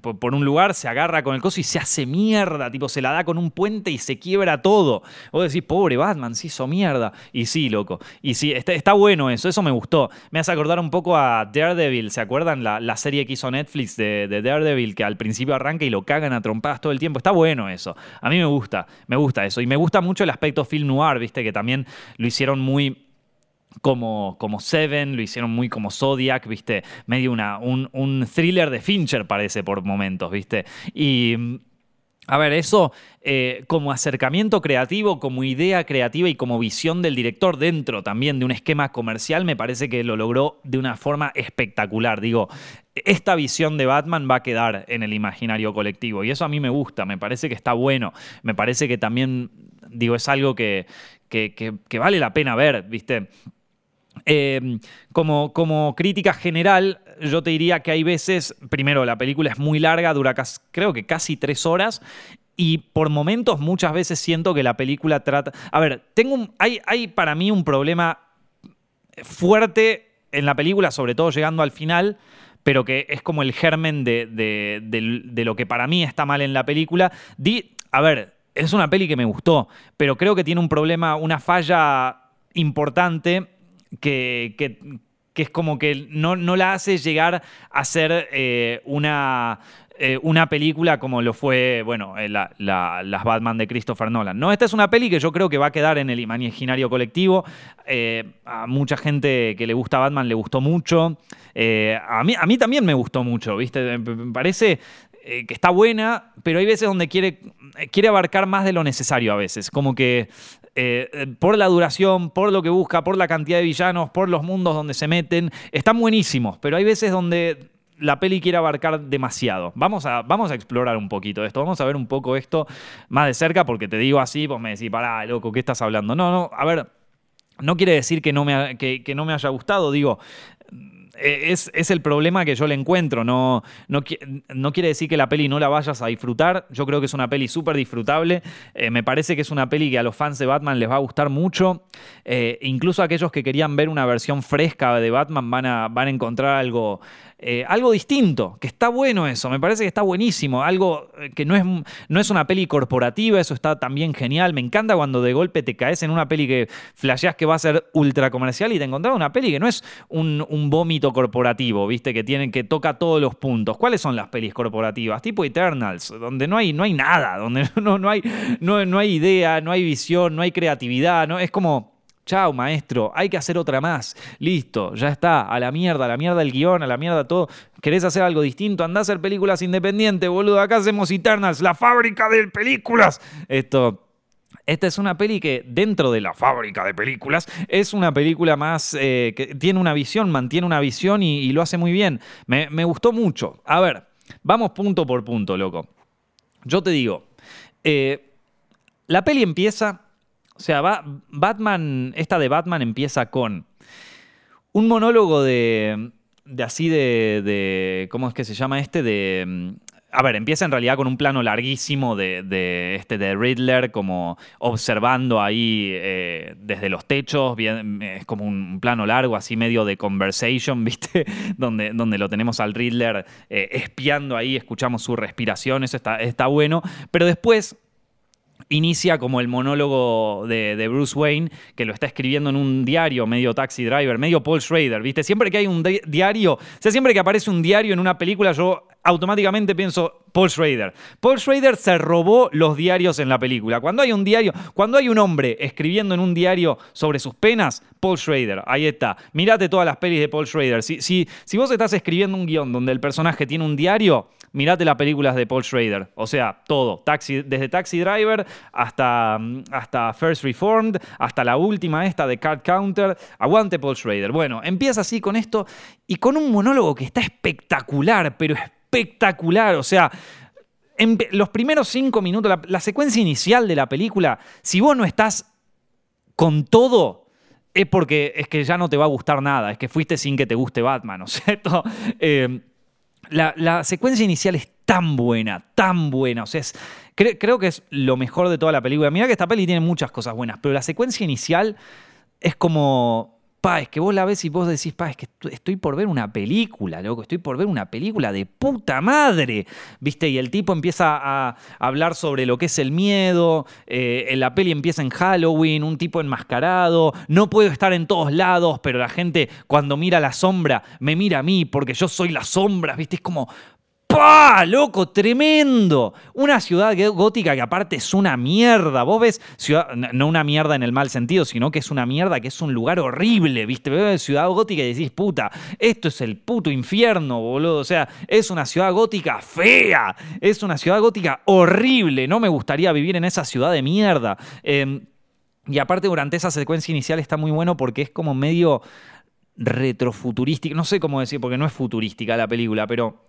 por, un lugar, se agarra con el coso y se hace mierda. Tipo, se la da con un puente y se quiebra todo. Vos decís, pobre Batman, se hizo mierda. Y sí, loco. Y sí, está, bueno eso. Eso me gustó. Me hace acordar un poco a Daredevil. ¿Se acuerdan? La, serie que hizo Netflix de, de Daredevil que al principio arranca y lo a trompadas todo el tiempo. Está bueno eso. A mí me gusta, me gusta eso. Y me gusta mucho el aspecto film noir, viste, que también lo hicieron muy como, como Seven, lo hicieron muy como Zodiac, ¿viste? Medio una, un, un, thriller de Fincher parece por momentos, ¿viste? Y a ver, eso eh, como acercamiento creativo, como idea creativa y como visión del director dentro también de un esquema comercial, me parece que lo logró de una forma espectacular. Digo, esta visión de Batman va a quedar en el imaginario colectivo y eso a mí me gusta, me parece que está bueno, me parece que también, digo, es algo que, que vale la pena ver, ¿viste? Eh, como, como, crítica general, yo te diría que hay veces, primero, la película es muy larga, dura creo que casi tres horas, y por momentos muchas veces siento que la película trata... A ver, tengo hay, hay para mí un problema fuerte en la película, sobre todo llegando al final, pero que es como el germen de, lo que para mí está mal en la película. Di, a ver, es una peli que me gustó, pero creo que tiene un problema, una falla importante que, es como que no, la hace llegar a ser eh, una, eh, una película como lo fue, bueno, eh, las Batman de Christopher Nolan. ¿no? Esta es una peli que yo creo que va a quedar en el imaginario colectivo. a mucha gente que le gusta Batman le gustó mucho. a, mí, a mí también me gustó mucho, ¿viste? Me parece que está buena, pero hay veces donde quiere, quiere abarcar más de lo necesario a veces. Como que eh, por la duración, por lo que busca, por la cantidad de villanos, por los mundos donde se meten, están buenísimos, pero hay veces donde la peli quiere abarcar demasiado. Vamos a, vamos a explorar un poquito esto, vamos a ver un poco esto más de cerca, porque te digo así, pues me decís, pará, loco, ¿qué estás hablando? No, no, a ver, No quiere decir que no me, que no me haya gustado, digo, eh, es, el problema que yo le encuentro. No, no, no, quiere decir que la peli no la vayas a disfrutar. Yo creo que es una peli súper disfrutable. Eh, me parece que es una peli que a los fans de Batman les va a gustar mucho. Eh, incluso aquellos que querían ver una versión fresca de Batman van a, van a encontrar algo, eh, algo distinto, que está bueno eso, me parece que está buenísimo, algo eh, que no es, no es una peli corporativa, eso está también genial, me encanta cuando de golpe te caes en una peli que flasheas que va a ser ultra comercial y te encontrás una peli que no es un, vómito corporativo, viste, que tienen que toca todos los puntos. ¿Cuáles son las pelis corporativas? Tipo Eternals, donde no hay, no hay nada, donde [LAUGHS] no, no, hay, no, no hay idea, no hay visión, no hay creatividad, ¿no? es como Chao, maestro, hay que hacer otra más. Listo, ya está, a la mierda, a la mierda el guion, a la mierda todo. ¿Querés hacer algo distinto? Andá a hacer películas independientes, boludo. Acá hacemos Eternals, la fábrica de películas. Esto. Esta es una peli que dentro de la fábrica de películas es una película más eh, que tiene una visión, mantiene una visión y, lo hace muy bien. Me, gustó mucho. A ver, vamos punto por punto, loco. Yo te digo, eh, la peli empieza o sea, Batman, esta de Batman empieza con un monólogo de, de así de, de, ¿cómo es que se llama este? De, a ver, empieza en realidad con un plano larguísimo de, este de Riddler, como observando ahí eh, desde los techos, bien, es como un plano largo, así medio de conversation, [LAUGHS] ¿viste? donde, donde lo tenemos al Riddler eh, espiando ahí, escuchamos su respiración, eso está, está bueno. Pero después inicia como el monólogo de, Bruce Wayne, que lo está escribiendo en un diario, medio taxi driver, medio Paul Schrader, ¿viste? Siempre que hay un diario, o siempre que aparece un diario en una película, yo automáticamente pienso Paul Schrader. Paul Schrader se robó los diarios en la película. Cuando hay un diario, cuando hay un hombre escribiendo en un diario sobre sus penas, Paul Schrader, ahí está. Mirate todas las pelis de Paul Schrader. Si, si, si vos estás escribiendo un guion donde el personaje tiene un diario, mirate las películas de Paul Schrader. O sea, todo. Desde Taxi Driver hasta, hasta First Reformed, hasta la última esta de Card Counter. Aguante Paul Schrader. Bueno, empieza así con esto y con un monólogo que está espectacular, pero espectacular. O sea, en los primeros cinco minutos, la, secuencia inicial de la película, si vos no estás con todo, es porque es que ya no te va a gustar nada, es que fuiste sin que te guste Batman, ¿no es cierto? [LAUGHS] Eh, la, secuencia inicial es tan buena, tan buena, o sea, creo que es lo mejor de toda la película. Mira que esta peli tiene muchas cosas buenas, pero la secuencia inicial es como pa, es que vos la ves y vos decís, pa, es que estoy por ver una película, loco, estoy por ver una película de puta madre, ¿viste? Y el tipo empieza a hablar sobre lo que es el miedo, eh, la peli empieza en Halloween, un tipo enmascarado, no puedo estar en todos lados, pero la gente cuando mira la sombra me mira a mí porque yo soy la sombra, ¿viste? Es como, ¡Pah! ¡Loco! ¡Tremendo! Una ciudad gótica que aparte es una mierda. Vos ves, ciudad, no una mierda en el mal sentido, sino que es una mierda que es un lugar horrible, ¿viste? Ves ciudad gótica y decís, puta, esto es el puto infierno, boludo. O sea, es una ciudad gótica fea. Es una ciudad gótica horrible. No me gustaría vivir en esa ciudad de mierda. Em, y aparte, durante esa secuencia inicial está muy bueno porque es como medio retrofuturística. No sé cómo decir, porque no es futurística la película, pero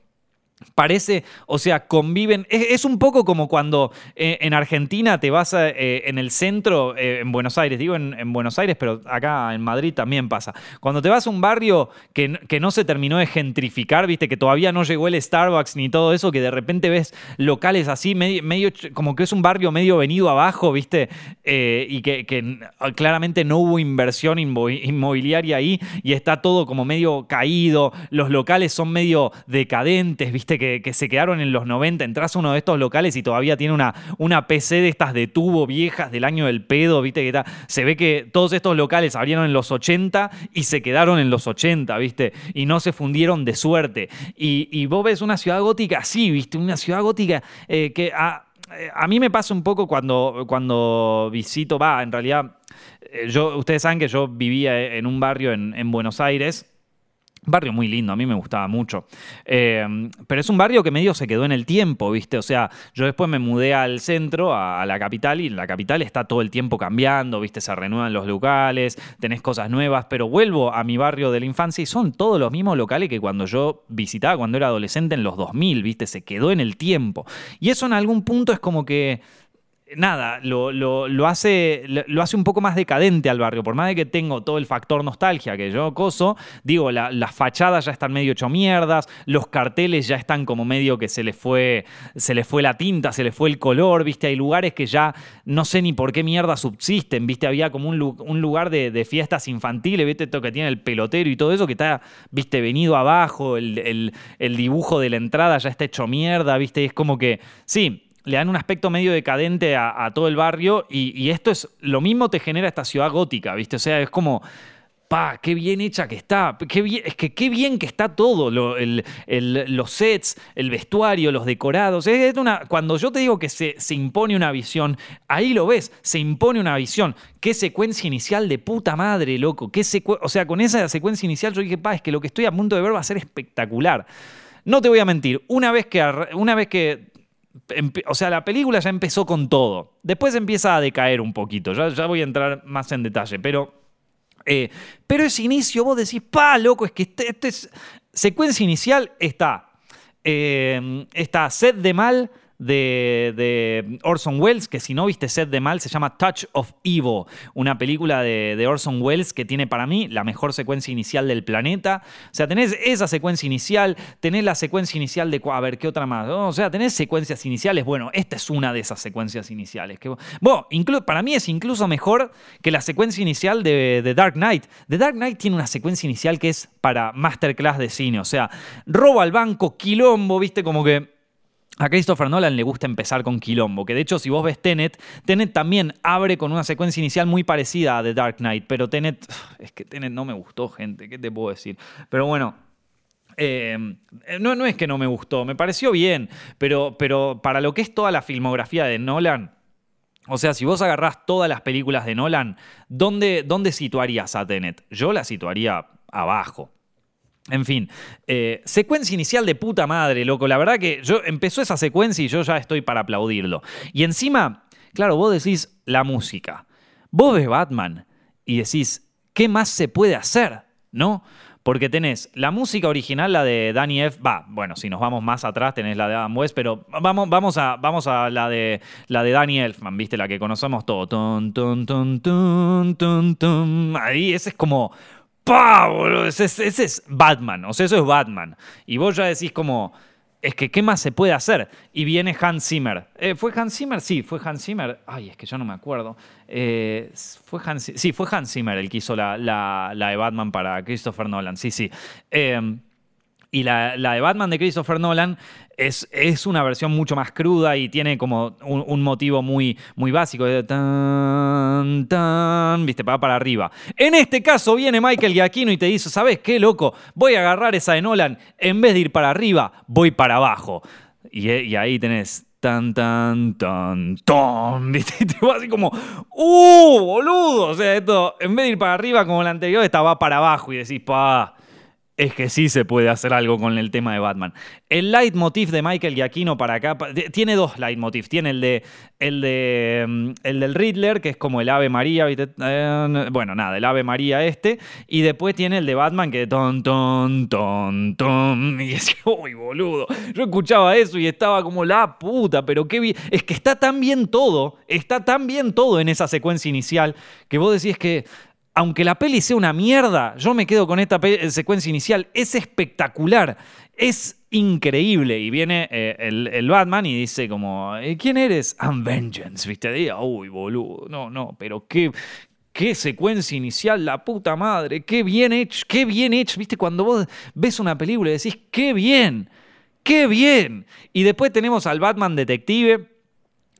Parece, o sea, conviven. Es, un poco como cuando eh, en Argentina te vas eh, en el centro, eh, en Buenos Aires, digo en, Buenos Aires, pero acá en Madrid también pasa. Cuando te vas a un barrio que, que, no se terminó de gentrificar, viste, que todavía no llegó el Starbucks ni todo eso, que de repente ves locales así, medio, como que es un barrio medio venido abajo, viste, y que, que, claramente no hubo inversión inmobiliaria ahí y está todo como medio caído, los locales son medio decadentes, viste que, se quedaron en los 90, entras a uno de estos locales y todavía tiene una, una PC de estas de tubo viejas del año del pedo, ¿viste? Que se ve que todos estos locales abrieron en los 80 y se quedaron en los 80, ¿viste? Y no se fundieron de suerte. Y, vos ves una ciudad gótica así, ¿viste? Una ciudad gótica eh, que a, mí me pasa un poco cuando, cuando visito, va, en realidad, eh, yo, ustedes saben que yo vivía en un barrio en, en Buenos Aires Barrio muy lindo, a mí me gustaba mucho. Eh, pero es un barrio que medio se quedó en el tiempo, ¿viste? O sea, yo después me mudé al centro, a, la capital, y la capital está todo el tiempo cambiando, ¿viste? Se renuevan los locales, tenés cosas nuevas, pero vuelvo a mi barrio de la infancia y son todos los mismos locales que cuando yo visitaba cuando era adolescente en los 2000, ¿viste? Se quedó en el tiempo. Y eso en algún punto es como que nada, lo, lo, hace, lo, hace un poco más decadente al barrio. Por más de que tengo todo el factor nostalgia que yo coso, digo, las fachadas ya están medio hecho mierdas, los carteles ya están como medio que se le fue, se le fue la tinta, se le fue el color, viste, hay lugares que ya no sé ni por qué mierda subsisten, viste, había como un, lugar de, fiestas infantiles, viste, esto que tiene el pelotero y todo eso que está, viste, venido abajo, el, el dibujo de la entrada ya está hecho mierda, viste, es como que, sí, le dan un aspecto medio decadente a, todo el barrio y, esto es, lo mismo te genera esta ciudad gótica, ¿viste? O sea, es como, pa, qué bien hecha que está, qué bien, es que qué bien que está todo, los sets, el vestuario, los decorados. Es una, cuando yo te digo que se, se, impone una visión, ahí lo ves, se impone una visión. Qué secuencia inicial de puta madre, loco. Qué o sea, con esa secuencia inicial yo dije, pa, es que lo que estoy a punto de ver va a ser espectacular. No te voy a mentir, una vez que, una vez que o sea, la película ya empezó con todo. Después empieza a decaer un poquito. Ya, voy a entrar más en detalle. Pero, eh, pero ese inicio, vos decís, pa, loco, es que este, este es. Secuencia inicial está. Eh, está Sed de Mal de, Orson Welles, que si no viste Set de Mal, se llama Touch of Evil, una película de, Orson Welles que tiene para mí la mejor secuencia inicial del planeta. O sea, tenés esa secuencia inicial, tenés la secuencia inicial de, a ver, ¿qué otra más? O sea, tenés secuencias iniciales. Bueno, esta es una de esas secuencias iniciales. Que, bueno, para mí es incluso mejor que la secuencia inicial de, de Dark Knight. The Dark Knight tiene una secuencia inicial que es para masterclass de cine. O sea, roba al banco, quilombo, viste, como que a Christopher Nolan le gusta empezar con quilombo, que de hecho si vos ves Tenet, Tenet también abre con una secuencia inicial muy parecida a The Dark Knight, pero Tenet, [SIGHS] es que Tenet no me gustó, gente, ¿qué te puedo decir? Pero bueno, eh, no, no, es que no me gustó, me pareció bien, pero, pero para lo que es toda la filmografía de Nolan, o sea, si vos agarrás todas las películas de Nolan, ¿dónde, dónde situarías a Tenet? Yo la situaría abajo. En fin, eh, secuencia inicial de puta madre, loco. La verdad que yo empezó esa secuencia y yo ya estoy para aplaudirlo. Y encima, claro, vos decís la música. Vos ves Batman y decís, ¿qué más se puede hacer? ¿No? Porque tenés la música original, la de Danny F. Va, bueno, si nos vamos más atrás, tenés la de Adam West, pero vamos, vamos, a, vamos a la de la de Danny Elfman, ¿viste? La que conocemos todo. Ahí ese es como ¡Pah! Ese, es Batman, o sea, eso es Batman. Y vos ya decís como, es que ¿qué más se puede hacer? Y viene Hans Zimmer. Eh, ¿Fue Hans Zimmer? Sí, fue Hans Zimmer. Ay, es que yo no me acuerdo. Eh, ¿fue Hans, sí, fue Hans Zimmer el que hizo la, la, de Batman para Christopher Nolan. Sí, sí. Eh, y la, de Batman de Christopher Nolan es, es, una versión mucho más cruda y tiene como un, motivo muy, muy básico. Viste, va para arriba. En este caso viene Michael Giacchino y te dice, ¿sabes qué, loco? Voy a agarrar esa de Nolan. En vez de ir para arriba, voy para abajo. Y, y ahí tenés tan, tan, tan, tan, [LAUGHS] ¿viste? Y te va así como, ¡uh, boludo! O sea, esto, en vez de ir para arriba como el anterior, esta va para abajo y decís, pa es que sí se puede hacer algo con el tema de Batman. El leitmotiv de Michael Giacchino para acá tiene dos leitmotivs. Tiene el de el de mm, el del Riddler, que es como el Ave María, eh, bueno, nada, el Ave María este, y después tiene el de Batman que ton ton ton ton [LAUGHS] y es uy, boludo. Yo escuchaba eso y estaba como la puta, pero qué bien, es que está tan bien todo, está tan bien todo en esa secuencia inicial que vos decís que aunque la peli sea una mierda, yo me quedo con esta secuencia inicial. Es espectacular, es increíble. Y viene eh, el, Batman y dice como, eh, ¿quién eres? I'm Vengeance, ¿viste? uy, boludo, no, no, pero qué, qué secuencia inicial, la puta madre, qué bien hecho, qué bien hecho, ¿viste? Cuando vos ves una película y decís, qué bien, qué bien. Y después tenemos al Batman detective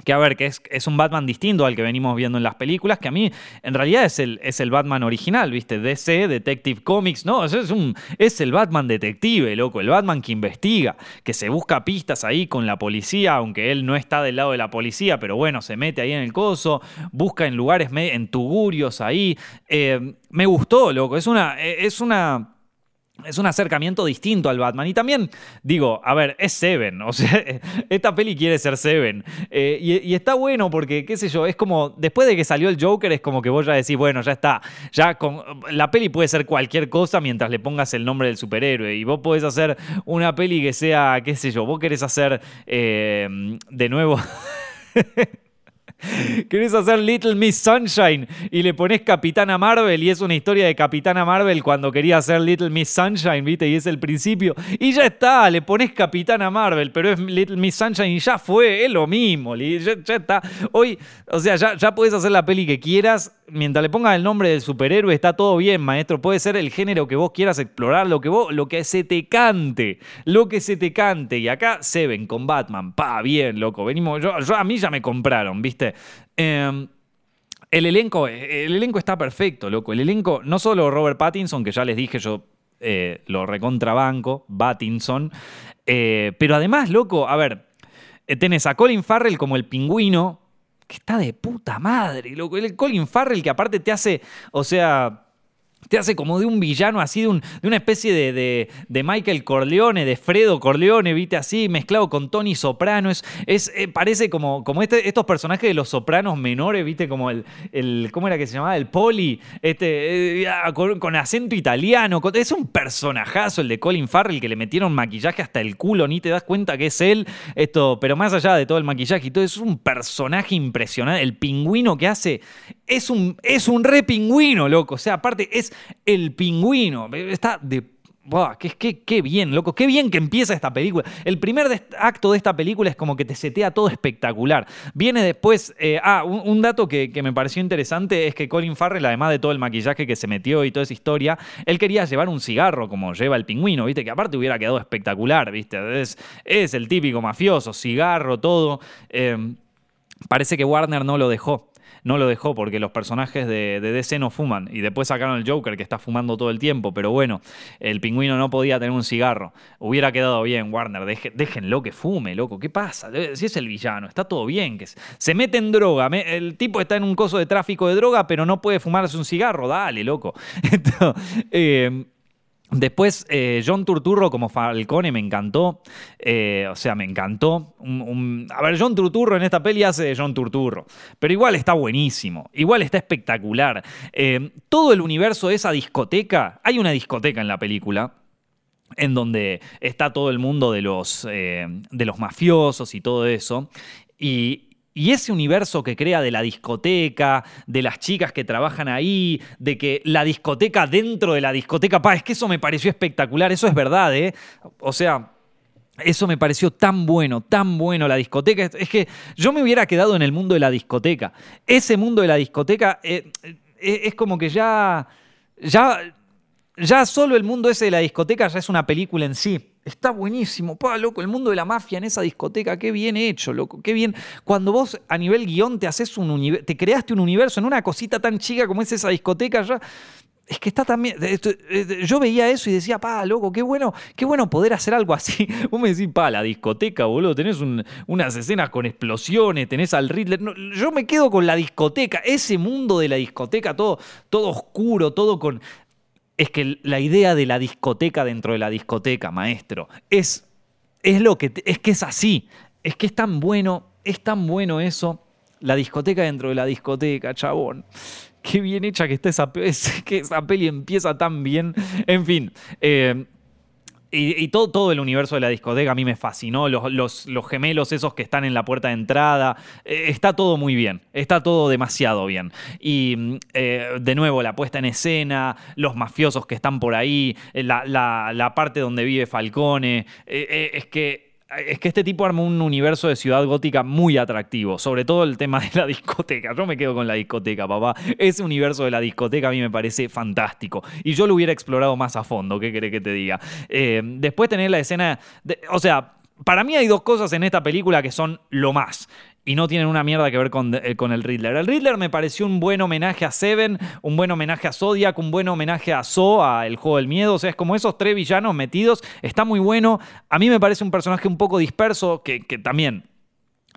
que a ver, que es, es, un Batman distinto al que venimos viendo en las películas, que a mí en realidad es el, es el Batman original, ¿viste? DC, Detective Comics, no, es, un, es el Batman detective, loco, el Batman que investiga, que se busca pistas ahí con la policía, aunque él no está del lado de la policía, pero bueno, se mete ahí en el coso, busca en lugares, en tugurios ahí. Eh, me gustó, loco, es una... Es una es un acercamiento distinto al Batman. Y también, digo, a ver, es Seven. O sea, [LAUGHS] esta peli quiere ser Seven. Eh, y, está bueno porque, qué sé yo, es como, después de que salió el Joker, es como que vos ya decís, bueno, ya está. Ya con, la peli puede ser cualquier cosa mientras le pongas el nombre del superhéroe. Y vos podés hacer una peli que sea, qué sé yo, vos querés hacer eh, de nuevo. [LAUGHS] querés hacer Little Miss Sunshine y le pones Capitana Marvel y es una historia de Capitana Marvel cuando quería hacer Little Miss Sunshine, ¿viste? Y es el principio. Y ya está, le pones Capitana Marvel, pero es Little Miss Sunshine y ya fue, es lo mismo. Ya, está. Hoy, o sea, ya, ya puedes hacer la peli que quieras. Mientras le pongas el nombre del superhéroe, está todo bien, maestro. Puede ser el género que vos quieras explorar, lo que vos, lo que se te cante. Lo que se te cante. Y acá Seven con Batman. Pa, bien, loco. Venimos. yo a mí ya me compraron, ¿viste? Em, el elenco, el elenco está perfecto, loco. El elenco, no solo Robert Pattinson, que ya les dije, yo eh, lo recontrabanco, Pattinson, eh, pero además, loco, a ver, eh, tenés a Colin Farrell como el pingüino, que está de puta madre, loco. El Colin Farrell que aparte te hace, o sea, te hace como de un villano, así de, una especie de, Michael Corleone, de Fredo Corleone, viste, así, mezclado con Tony Soprano. Es, eh, parece como, como este, estos personajes de los sopranos menores, viste, como el, el ¿cómo era que se llamaba? El Poli, este, eh, ah, con, acento italiano. Es un personajazo el de Colin Farrell que le metieron maquillaje hasta el culo, ni te das cuenta que es él. Esto, pero más allá de todo el maquillaje y todo, es un personaje impresionante. El pingüino que hace es un, es un re pingüino, loco. O sea, aparte es el pingüino. Está de qué, qué, bien, loco. Qué bien que empieza esta película. El primer acto de esta película es como que te setea todo espectacular. Viene después. Eh, ah, un, dato que, me pareció interesante es que Colin Farrell, además de todo el maquillaje que se metió y toda esa historia, él quería llevar un cigarro como lleva el pingüino, ¿viste? Que aparte hubiera quedado espectacular, ¿viste? Es, es el típico mafioso, cigarro, todo. Eh, parece que Warner no lo dejó no lo dejó porque los personajes de, DC no fuman. Y después sacaron el Joker que está fumando todo el tiempo. Pero bueno, el pingüino no podía tener un cigarro. Hubiera quedado bien, Warner. déjenlo que fume, loco. ¿Qué pasa? Si es el villano, está todo bien. Que se mete en droga. el tipo está en un coso de tráfico de droga, pero no puede fumarse un cigarro. Dale, loco. [LAUGHS] eh, Después, eh, John Turturro como Falcone me encantó. Eh, o sea, me encantó. a ver, John Turturro en esta peli hace de John Turturro. Pero igual está buenísimo. Igual está espectacular. Eh, todo el universo de esa discoteca. Hay una discoteca en la película. En donde está todo el mundo de los, de los mafiosos y todo eso. Y, y ese universo que crea de la discoteca, de las chicas que trabajan ahí, de que la discoteca dentro de la discoteca, pa, es que eso me pareció espectacular, eso es verdad, ¿eh? O sea, eso me pareció tan bueno, tan bueno la discoteca. Es que yo me hubiera quedado en el mundo de la discoteca. Ese mundo de la discoteca eh, eh, es como que ya, ya, ya solo el mundo ese de la discoteca ya es una película en sí. Está buenísimo, pa, loco, el mundo de la mafia en esa discoteca, qué bien hecho, loco, qué bien. Cuando vos a nivel guion te haces un te creaste un universo en una cosita tan chica como es esa discoteca, ya es que está también. Yo veía eso y decía, pa, loco, qué bueno, qué bueno poder hacer algo así. [LAUGHS] Vos me decís, pa, la discoteca, boludo, tenés unas escenas con explosiones, tenés al Riddler. yo me quedo con la discoteca, ese mundo de la discoteca, todo, todo oscuro, todo con es que la idea de la discoteca dentro de la discoteca, maestro, es, es lo que es que es así, es que es tan bueno, es tan bueno eso, la discoteca dentro de la discoteca, chabón. Qué bien hecha que está esa, [LAUGHS] que esa peli empieza tan bien. En fin, eh, y, todo, todo, el universo de la discoteca a mí me fascinó, los, los, gemelos esos que están en la puerta de entrada, eh, está todo muy bien, está todo demasiado bien. Y mm, eh, de nuevo, la puesta en escena, los mafiosos que están por ahí, eh, la, la parte donde vive Falcone, es que es que este tipo armó un universo de ciudad gótica muy atractivo, sobre todo el tema de la [LAUGHS] discoteca. Yo me quedo con la discoteca, papá. Ese universo de la discoteca a mí me parece fantástico. Y yo lo hubiera explorado más a fondo, ¿qué querés que te diga? Eh, después tener la escena, o sea, para mí hay dos cosas en esta película que son lo más y no tienen una mierda que ver con, eh, con, el Riddler. El Riddler me pareció un buen homenaje a Seven, un buen homenaje a Zodiac, un buen homenaje a Zo, a El Juego del Miedo. O sea, es como esos tres villanos metidos. Está muy bueno. A mí me parece un personaje un poco disperso, que, también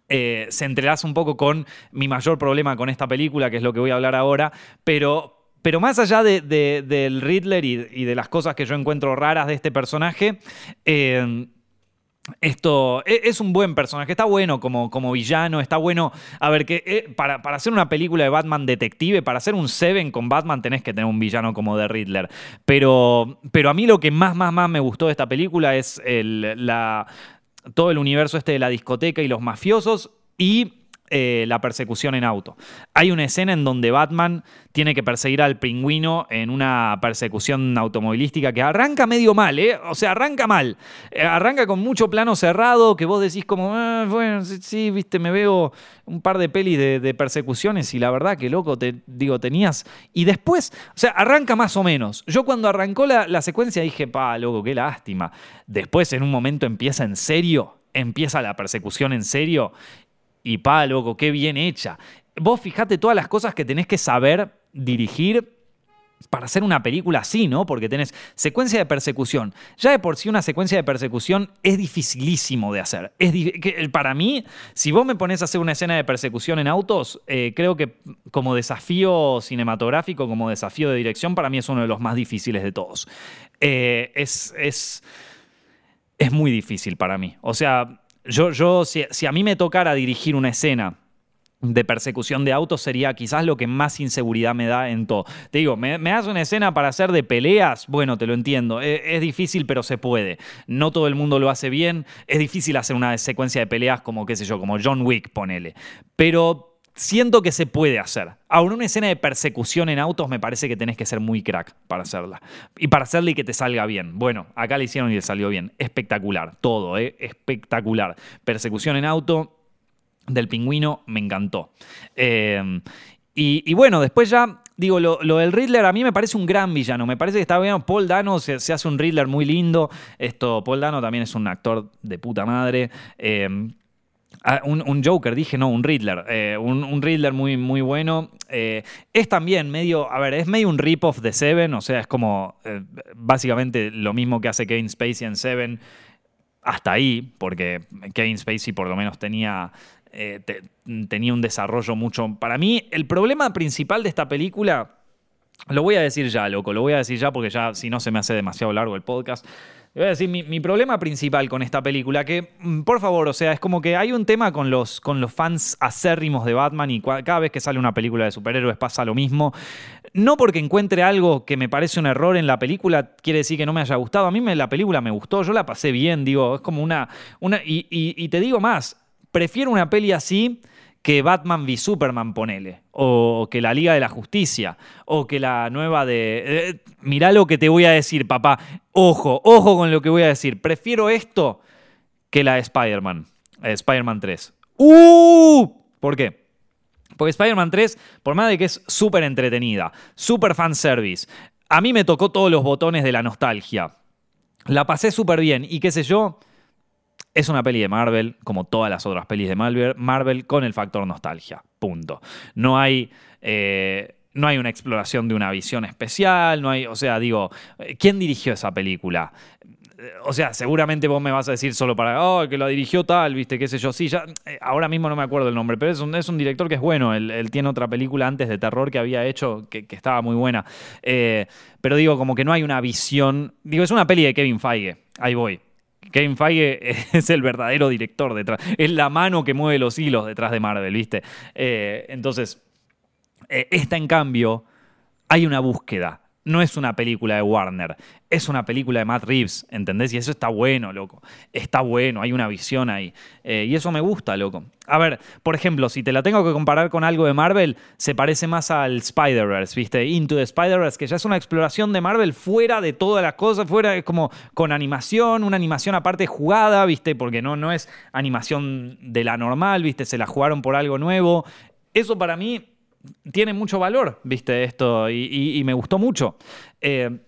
eh, se entrelaza un poco con mi mayor problema con esta película, que es lo que voy a hablar ahora. Pero. Pero más allá del Riddler y, de las cosas que yo encuentro raras de este personaje, eh, esto e, es un buen personaje, está bueno como, como villano, está bueno. A ver, que eh, para, para, hacer una película de Batman detective, para hacer un Seven con Batman tenés que tener un villano como de Riddler. Pero, pero a mí lo que más, más, más me gustó de esta película es el, la, todo el universo este de la discoteca y los mafiosos y eh, la persecución en auto. Hay una escena en donde Batman tiene que perseguir al pingüino en una persecución automovilística que arranca medio mal, ¿eh? O sea, arranca mal. Eh, arranca con mucho plano cerrado que vos decís como, ah, bueno, sí, viste, me veo un par de pelis de, persecuciones y la verdad que loco, te digo, tenías... Y después, o sea, arranca más o menos. Yo cuando arrancó la, la secuencia dije, pa, loco, qué lástima. Después en un momento empieza en serio empieza la persecución en serio y pa, loco, qué bien hecha. Vos fijate todas las cosas que tenés que saber dirigir para hacer una película así, ¿no? Porque tenés secuencia de persecución. Ya de por sí una secuencia de persecución es dificilísimo de hacer. Es para mí, si vos me pones a hacer una escena de persecución en autos, eh, creo que como desafío cinematográfico, como desafío de dirección, para mí es uno de los más difíciles de todos. Eh, es, es, es muy difícil para mí. O sea, yo, yo si, a mí me tocara dirigir una escena de persecución de autos sería quizás lo que más inseguridad me da en todo. Te digo, ¿me, das una escena para hacer de peleas? Bueno, te lo entiendo. E, es, difícil, pero se puede. No todo el mundo lo hace bien. Es difícil hacer una secuencia de peleas como, qué sé yo, como John Wick, ponele. Pero siento que se puede hacer. Ahora, una escena de persecución en autos me parece que tenés que ser muy crack para hacerla. Y para hacerla y que te salga bien. Bueno, acá le hicieron y le salió bien. Espectacular, todo, ¿eh? Espectacular. Persecución en auto del pingüino me encantó. Em, y, bueno, después ya, digo, lo, del Riddler a mí me parece un gran villano. Me parece que está bien. Paul Dano se, hace un Riddler muy lindo. Esto, Paul Dano también es un actor de puta madre. Em, Ah, un, Joker, dije, no, un Riddler. Eh, un, Riddler muy, muy bueno. Eh, es también medio, a ver, es medio un rip-off de Seven, o sea, es como eh, básicamente lo mismo que hace Kevin Spacey en Seven, hasta ahí, porque Kevin Spacey por lo menos tenía, tenía un desarrollo mucho... Para mí, el problema principal de esta película, lo voy a decir ya, loco, lo voy a decir ya porque ya si no se me hace demasiado largo el podcast voy a decir, mi, problema principal con esta película, que mm, por favor, o sea, es como que hay un tema con los, fans acérrimos de Batman y cada vez que sale una película de superhéroes pasa lo mismo. No porque encuentre algo que me parece un error en la película, quiere decir que no me haya gustado. A mí me, la película me gustó, yo la pasé bien, digo, es como una y te digo más, prefiero una peli así que Batman v Superman, ponele, o que la Liga de la Justicia, o que la nueva de... Eh, mirá lo que te voy a decir, papá. Ojo, ojo con lo que voy a decir. Prefiero esto que la de Spider-Man, Spider-Man 3. ¡Uh! ¿Por qué? Porque Spider-Man 3, por más de que es súper entretenida, súper fanservice, a mí me tocó todos los botones de la nostalgia. La pasé súper bien y qué sé yo, es una peli de Marvel, como todas las otras pelis de Marvel, con el factor nostalgia. Punto. No hay. Eh, no hay una exploración de una visión especial, no hay, o sea, digo, ¿quién dirigió esa película? Eh, o sea, seguramente vos me vas a decir solo para, oh, que lo dirigió tal, viste, qué sé yo. Sí, ya, eh, ahora mismo no me acuerdo el nombre, pero es un, es un director que es bueno. Él, tiene otra película antes de terror que había hecho que, estaba muy buena. pero digo, como que no hay una visión. Digo, es una peli de Kevin Feige. Ahí voy. Kevin Feige [LAUGHS] es el verdadero director detrás, es la mano que mueve los hilos detrás de Marvel, ¿viste? Eh, entonces, eh, esta en cambio, hay una búsqueda, no es una película de Warner, es una película de Matt Reeves, ¿entendés? Y eso está bueno, loco. Está bueno, hay una visión ahí. Eh, y eso me gusta, loco. A ver, por ejemplo, si te la tengo que comparar con algo de Marvel, se parece más al Spider-Verse, ¿viste? Into the Spider-Verse, que ya es una exploración de Marvel fuera de todas las cosas, fuera, es como con animación, una animación aparte jugada, ¿viste? Porque no, no es animación de la normal, ¿viste? Se la jugaron por algo nuevo. Eso para mí tiene mucho valor, viste, esto, y, me gustó mucho. Eh,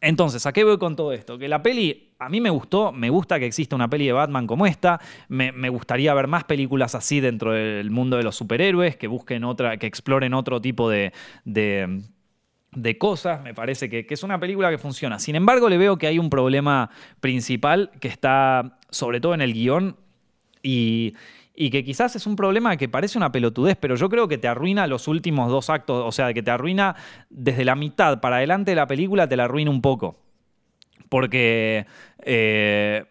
entonces, ¿a qué voy con todo esto? Que la peli a mí me gustó, me gusta que exista una peli de Batman como esta, me, gustaría ver más películas así dentro del mundo de los superhéroes, que busquen otra, que exploren otro tipo de, de, cosas, me parece que, que, es una película que funciona. Sin embargo, le veo que hay un problema principal que está sobre todo en el guion y, y que quizás es un problema que parece una pelotudez, pero yo creo que te arruina los últimos dos actos, o sea, que te arruina desde la mitad para adelante de la película, te la arruina un poco. Porque, eh,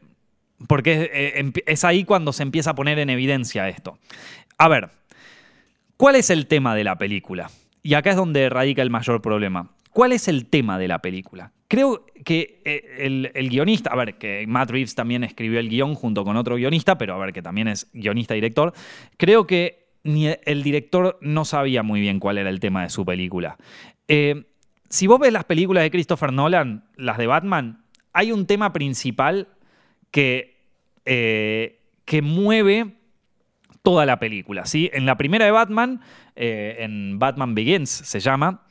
porque eh, es ahí cuando se empieza a poner en evidencia esto. A ver, ¿cuál es el tema de la película? Y acá es donde radica el mayor problema. ¿Cuál es el tema de la película? Creo que eh, el, guionista, a ver, que Matt Reeves también escribió el guion junto con otro guionista, pero a ver, que también es guionista-director, creo que ni el director no sabía muy bien cuál era el tema de su película. Eh, si vos ves las películas de Christopher Nolan, las de Batman, hay un tema principal que, eh, que mueve toda la película. ¿sí? En la primera de Batman, en Batman Begins se llama,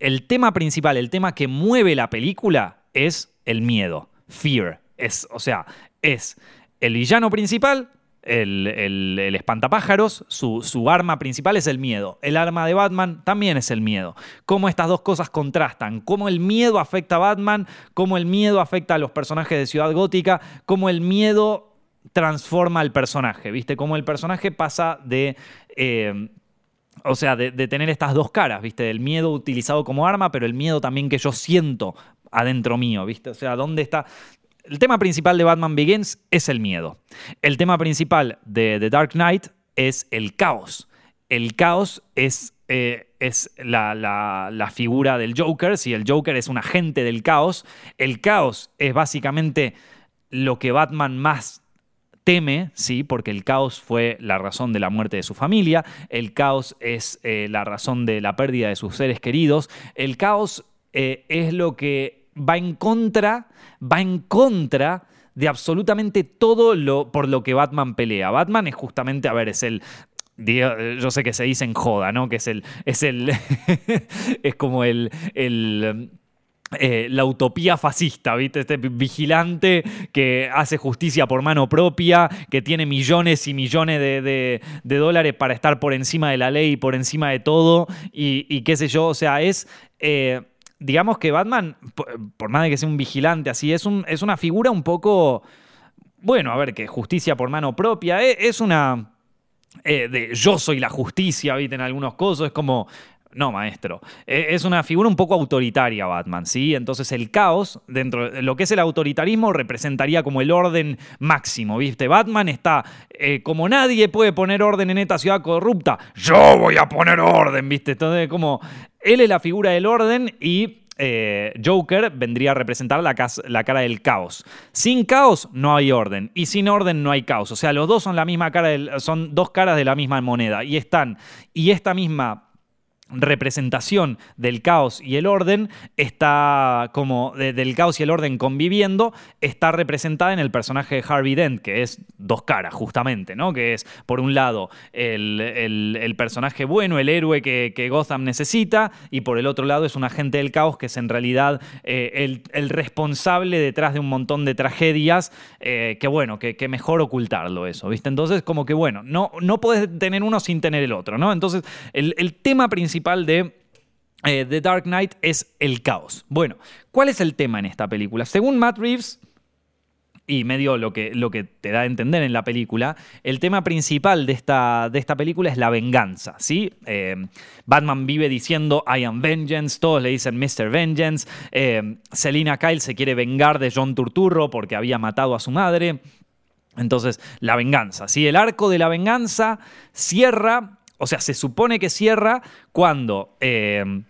el tema principal, el tema que mueve la película es el miedo, fear. Es, o sea, es el villano principal el, espantapájaros, su, arma principal es el miedo. El arma de Batman también es el miedo. Cómo estas dos cosas contrastan. Cómo el miedo afecta a Batman, cómo el miedo afecta a los personajes de Ciudad Gótica, cómo el miedo transforma al personaje, ¿viste? Cómo el personaje pasa de... Eh, o sea, de, tener estas dos caras, ¿viste? El miedo utilizado como arma, pero el miedo también que yo siento adentro mío, ¿viste? O sea, ¿dónde está? El tema principal de Batman Begins es el miedo. El tema principal de The Dark Knight es el caos. El caos es, eh, es la, figura del Joker. Si el Joker es un agente del caos, el caos es básicamente lo que Batman más teme, sí, porque el caos fue la razón de la muerte de su familia, el caos es eh, la razón de la pérdida de sus seres queridos, el caos eh, es lo que va en contra, va en contra de absolutamente todo lo por lo que Batman pelea. Batman es justamente, a ver, es el yo sé que se dice en joda, ¿no? Que es el. Es el. [LAUGHS] es como el. el eh, la utopía fascista, ¿viste? Este vigilante que hace justicia por mano propia, que tiene millones y millones de, dólares para estar por encima de la ley y por encima de todo, y, qué sé yo, o sea, es. Eh, digamos que Batman, por, más de que sea un vigilante así, es, un, es una figura un poco, bueno, a ver, que justicia por mano propia, e, es, una... Eh, de yo soy la justicia, ¿viste? En algunos casos es como, no, maestro. E, es una figura un poco autoritaria Batman, ¿sí? Entonces el caos, dentro de lo que es el autoritarismo, representaría como el orden máximo, ¿viste? Batman está eh, como nadie puede poner orden en esta ciudad corrupta. Yo voy a poner orden, ¿viste? Entonces, como él es la figura del orden y eh, Joker vendría a representar la, la, cara del caos. Sin caos no hay orden y sin orden no hay caos. O sea, los dos son la misma cara, son dos caras de la misma moneda y están y esta misma representación del caos y el orden está como del caos y el orden conviviendo está representada en el personaje de Harvey Dent que es dos caras justamente no que es por un lado el, personaje bueno el héroe que, Gotham necesita y por el otro lado es un agente del caos que es en realidad eh, el, responsable detrás de un montón de tragedias eh, que bueno que, mejor ocultarlo eso viste entonces como que bueno no no puedes tener uno sin tener el otro no entonces el, el tema principal de eh, The Dark Knight es el caos. Bueno, ¿cuál es el tema en esta película? Según Matt Reeves, y medio lo que, lo que te da a entender en la película, el tema principal de esta, de esta película es la venganza, ¿sí? Eh, Batman vive diciendo I am vengeance, todos le dicen Mr. Vengeance, eh, Selina Kyle se quiere vengar de John Turturro porque había matado a su madre, entonces la venganza, ¿sí? El arco de la venganza cierra o sea, se supone que cierra cuando, eh,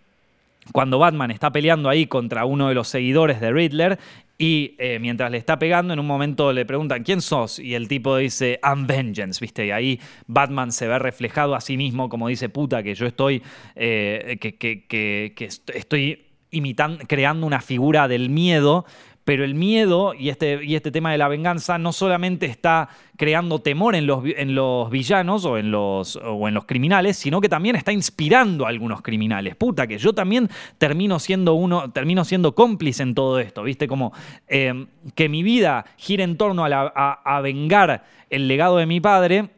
cuando Batman está peleando ahí contra uno de los seguidores de Riddler y eh, mientras le está pegando, en un momento le preguntan, ¿quién sos? Y el tipo dice, I'm vengeance, ¿viste? Y ahí Batman se ve reflejado a sí mismo como dice, puta, que yo estoy, eh, que, estoy imitando, creando una figura del miedo pero el miedo y este, y este tema de la venganza no solamente está creando temor en los, en los villanos o en los, o en los criminales, sino que también está inspirando a algunos criminales. Puta, que yo también termino siendo uno, termino siendo cómplice en todo esto, ¿viste? Como eh, que mi vida gira en torno a, vengar el legado de mi padre.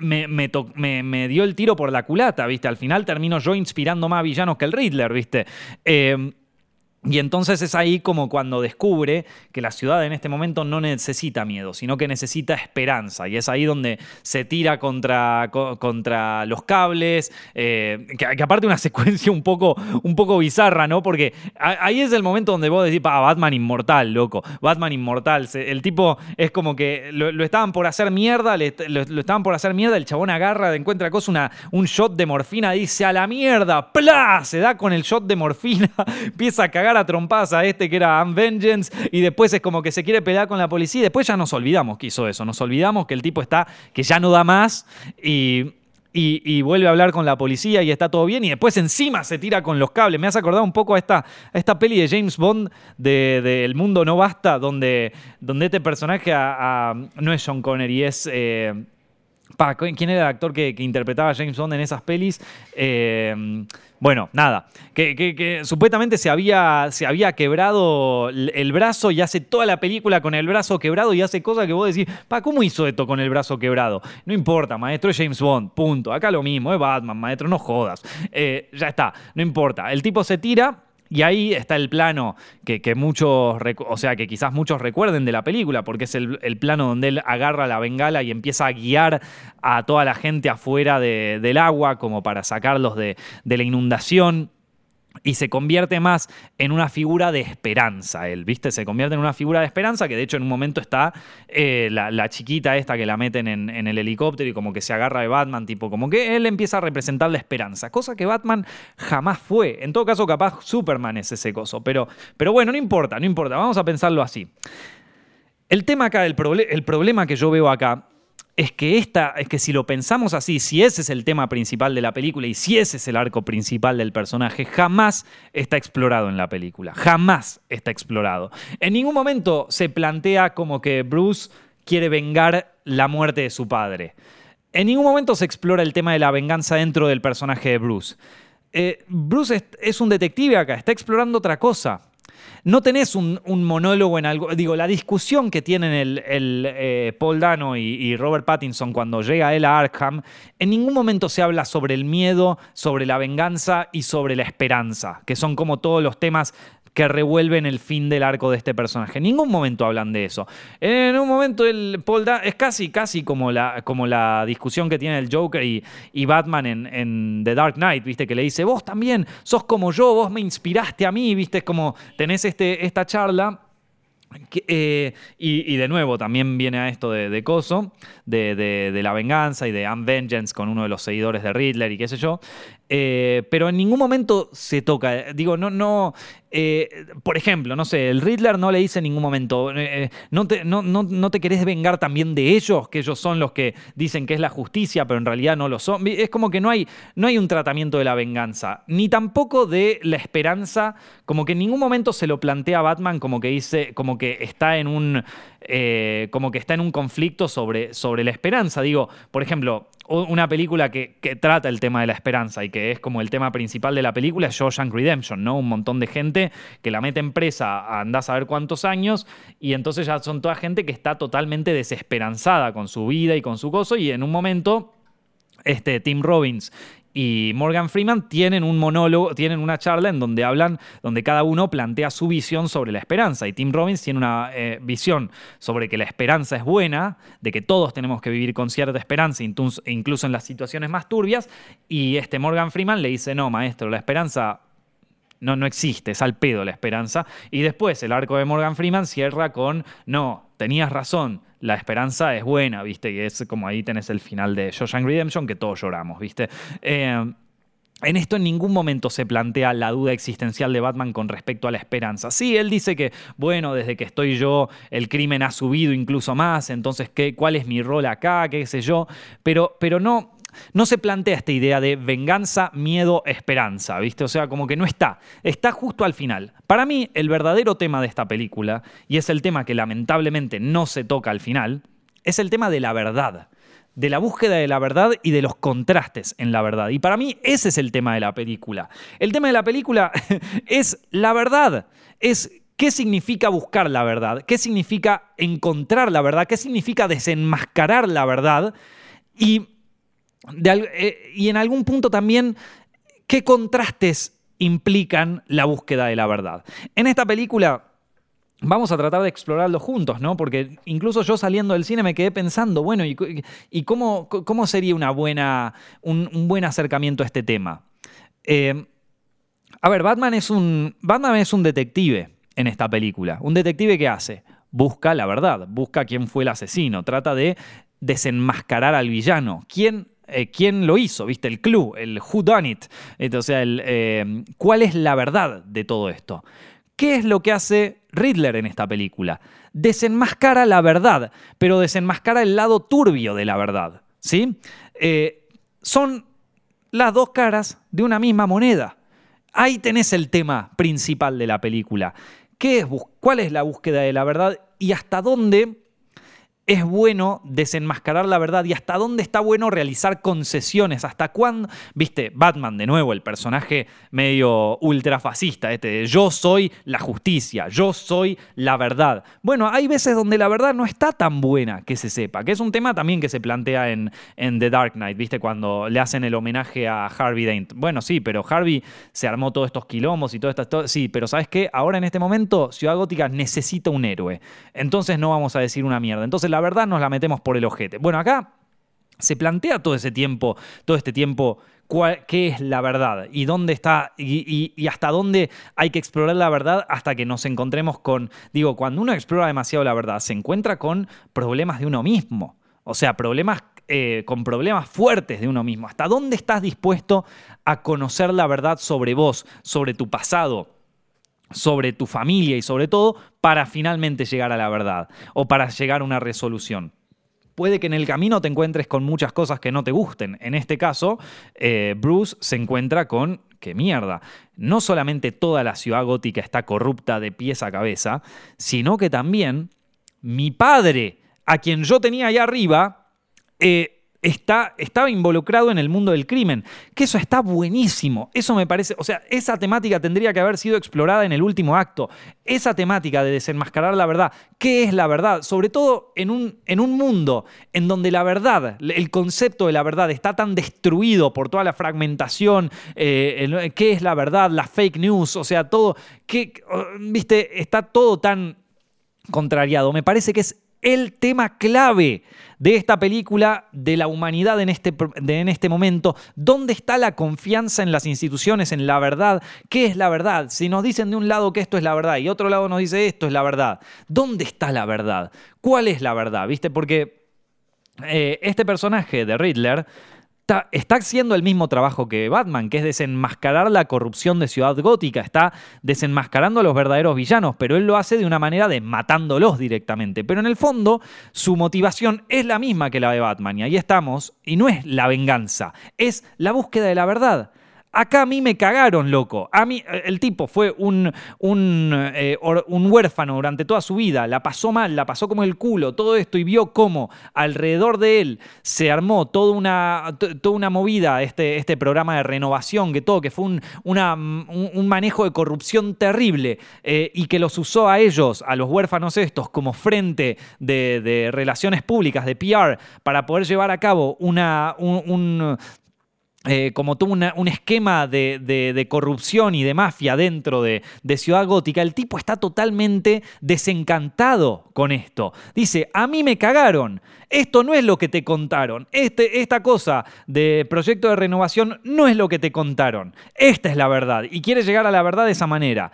Me, me, dio el tiro por la culata, ¿viste? Al final termino yo inspirando más villanos que el Riddler, ¿viste? Eh, y entonces es ahí como cuando descubre que la ciudad en este momento no necesita miedo, sino que necesita esperanza. Y es ahí donde se tira contra, contra los cables, eh, que, aparte una [LAUGHS] secuencia un poco, un poco bizarra, ¿no? Porque ahí es el momento donde vos decís, ah, Batman inmortal, loco, Batman inmortal. El tipo es como que lo, estaban por hacer mierda, lo, estaban por hacer mierda, el chabón agarra, encuentra cosa, una, un shot de morfina, dice, a la mierda, ¡plá! Se da con el shot de morfina, [LAUGHS] empieza a cagar cagar a trompadas a este que era Vengeance y después es como que se quiere pelear con la policía y después ya nos olvidamos que hizo eso, nos olvidamos que el tipo está, que ya no da más y y, vuelve a hablar con la policía y está todo bien y después encima se tira con los cables. Me has acordado un poco a esta, esta peli de James Bond de, El Mundo No Basta, donde, donde este personaje no es John Connery, es... Eh, ¿Quién era el actor que, interpretaba a James Bond en esas pelis? Eh, bueno, nada, que, supuestamente se había, se había quebrado el brazo y hace toda la película con el brazo quebrado y hace cosas que vos decís, pa, ¿cómo hizo esto con el brazo quebrado? No importa, maestro, es James Bond, punto. Acá lo mismo, es Batman, maestro, no jodas. Eh, ya está, no importa. El tipo se tira, y ahí está el plano que, muchos, o sea, que quizás muchos recuerden de la película, porque es el, plano donde él agarra la bengala y empieza a guiar a toda la gente afuera del agua, como para sacarlos de, de la inundación y se convierte más en una figura de esperanza, él, ¿viste? Se convierte en una figura de esperanza, que de hecho en un momento está eh, la, chiquita esta que la meten en, el helicóptero y como que se agarra de Batman, tipo, como que él empieza a representar la esperanza, cosa que Batman jamás fue. En todo caso, capaz Superman es ese coso, pero, pero bueno, no importa, no importa, vamos a pensarlo así. El tema acá, el, el problema que yo veo acá es que esta, es que si lo pensamos así, si ese es el tema principal de la película y si ese es el arco principal del personaje, jamás está explorado en la película. Jamás está explorado. En ningún momento se plantea como que Bruce quiere vengar la muerte de su padre. En ningún momento se explora el tema de la venganza dentro del personaje de Bruce. Eh, Bruce es un detective acá, está explorando otra cosa no tenés un, monólogo en algo. Digo, la discusión que tienen el, eh, Paul Dano y, Robert Pattinson cuando llega él a Arkham, en ningún momento se habla sobre el miedo, sobre la venganza y sobre la esperanza, que son como todos los temas que revuelven el fin del arco de este personaje. En ningún momento hablan de eso. En un momento el Paul es casi, casi como la, como la discusión que tiene el Joker y, y Batman en, en, The Dark Knight, ¿viste? Que le dice, vos también sos como yo, vos me inspiraste a mí, ¿viste? Es como tenés este, esta charla eh, y, de nuevo también viene a esto de, Coso, de, la venganza y de Unvengeance con uno de los seguidores de Riddler y qué sé yo. Eh, pero en ningún momento se toca. Digo, no, no. Eh, por ejemplo, no sé, el Riddler no le dice en ningún momento, no, te, no, no, te querés vengar también de ellos, que ellos son los que dicen que es la justicia, pero en realidad no lo son. Es como que no hay, no hay un tratamiento de la venganza, ni tampoco de la esperanza, como que en ningún momento se lo plantea Batman como que dice, como que está en un, como que está en un conflicto sobre, sobre la esperanza. Digo, por ejemplo, una película que, trata el tema de la esperanza y que es como el tema principal de la película es Shawshank Redemption, ¿no? Un montón de gente que la mete en presa, anda a saber cuántos años, y entonces ya son toda gente que está totalmente desesperanzada con su vida y con su gozo, y en un momento este, Tim Robbins y Morgan Freeman tienen un monólogo, tienen una charla en donde hablan, donde cada uno plantea su visión sobre la esperanza. Y Tim Robbins tiene una eh, visión sobre que la esperanza es buena, de que todos tenemos que vivir con cierta esperanza, incluso en las situaciones más turbias. Y este Morgan Freeman le dice, no, maestro, la esperanza no, no existe, es al pedo la esperanza. Y después el arco de Morgan Freeman cierra con, no, tenías razón, la esperanza es buena, ¿viste? Y es como ahí tenés el final de Shawshank Redemption, que todos lloramos, ¿viste? Eh, en esto en ningún momento se plantea la duda existencial de Batman con respecto a la esperanza. Sí, él dice que, bueno, desde que estoy yo, el crimen ha subido incluso más, entonces, ¿qué, ¿cuál es mi rol acá? ¿Qué sé yo? Pero, pero no, no se plantea esta idea de venganza, miedo, esperanza, ¿viste? O sea, como que no está. Está justo al final. Para mí, el verdadero tema de esta película, y es el tema que lamentablemente no se toca al final, es el tema de la verdad de la búsqueda de la verdad y de los contrastes en la verdad. Y para mí ese es el tema de la película. El tema de la película [LAUGHS] es la verdad, es qué significa buscar la verdad, qué significa encontrar la verdad, qué significa desenmascarar la verdad y eh, y en algún punto también qué contrastes implican la búsqueda de la verdad. En esta película vamos a tratar de explorarlo juntos, ¿no? Porque incluso yo saliendo del cine me quedé pensando, bueno, ¿y, cómo, cómo, sería una buena, un, buen acercamiento a este tema? Eh, a ver, Batman es, un, Batman es un detective en esta película. Un detective que hace busca la verdad, busca quién fue el asesino, trata de desenmascarar al villano. ¿Quién eh, quién lo hizo, ¿viste? El clue, el who done it. O sea, eh, ¿cuál es la verdad de todo esto? ¿Qué es lo que hace Riddler en esta película? Desenmascara la verdad, pero desenmascara el lado turbio de la verdad. ¿sí? Eh, son las dos caras de una misma moneda. Ahí tenés el tema principal de la película. ¿Qué es, ¿Cuál es la búsqueda de la verdad y hasta dónde es bueno desenmascarar la verdad y hasta dónde está bueno realizar concesiones, hasta cuándo, viste, Batman de nuevo, el personaje medio ultrafascista, este de yo soy la justicia, yo soy la verdad. Bueno, hay veces donde la verdad no está tan buena que se sepa, que es un tema también que se plantea en, The Dark Knight, viste, cuando le hacen el homenaje a Harvey Dent. Bueno, sí, pero Harvey se armó todos estos quilombos y todo esto, sí, pero ¿sabes qué? Ahora en este momento Ciudad Gótica necesita un héroe, entonces no vamos a decir una mierda. Entonces la verdad nos la metemos por el ojete. Bueno, acá se plantea todo ese tiempo, todo este tiempo, qué es la verdad y dónde está y, hasta dónde hay que explorar la verdad hasta que nos encontremos con, digo, cuando uno explora demasiado la verdad, se encuentra con problemas de uno mismo, o sea, problemas eh, con problemas fuertes de uno mismo. ¿Hasta dónde estás dispuesto a conocer la verdad sobre vos, sobre tu pasado? Sobre tu familia y sobre todo para finalmente llegar a la verdad o para llegar a una resolución. Puede que en el camino te encuentres con muchas cosas que no te gusten. En este caso, eh, Bruce se encuentra con qué mierda. No solamente toda la ciudad gótica está corrupta de pies a cabeza, sino que también mi padre, a quien yo tenía allá arriba, eh, está, estaba involucrado en el mundo del crimen. Que eso está buenísimo. Eso me parece, o sea, esa temática tendría que haber sido explorada en el último acto. Esa temática de desenmascarar la verdad. ¿Qué es la verdad? Sobre todo en un, en un mundo en donde la verdad, el concepto de la verdad está tan destruido por toda la fragmentación. Eh, ¿Qué es la verdad? La fake news, o sea, todo. Viste, está todo tan contrariado. Me parece que es el tema clave de esta película, de la humanidad en este, en este momento. ¿Dónde está la confianza en las instituciones, en la verdad? ¿Qué es la verdad? Si nos dicen de un lado que esto es la verdad y otro lado nos dice esto es la verdad, ¿dónde está la verdad? ¿Cuál es la verdad? ¿Viste? Porque eh, este personaje de Riddler está, haciendo el mismo trabajo que Batman, que es desenmascarar la corrupción de Ciudad Gótica, está desenmascarando a los verdaderos villanos, pero él lo hace de una manera de matándolos directamente. Pero en el fondo, su motivación es la misma que la de Batman, y ahí estamos, y no es la venganza, es la búsqueda de la verdad. Acá a mí me cagaron, loco. A mí, eh, el tipo fue un, eh, un, huérfano durante toda su vida, la pasó mal, la pasó como el culo, todo esto, y vio cómo alrededor de él se armó toda una, toda una movida, este, este programa de renovación, que todo, que fue un, un manejo de corrupción terrible, eh, y que los usó a ellos, a los huérfanos estos, como frente de, relaciones públicas, de PR, para poder llevar a cabo una, un eh, como tuvo un esquema de, corrupción y de mafia dentro de, Ciudad Gótica, el tipo está totalmente desencantado con esto. Dice, a mí me cagaron, esto no es lo que te contaron, este, esta cosa de proyecto de renovación no es lo que te contaron, esta es la verdad y quiere llegar a la verdad de esa manera.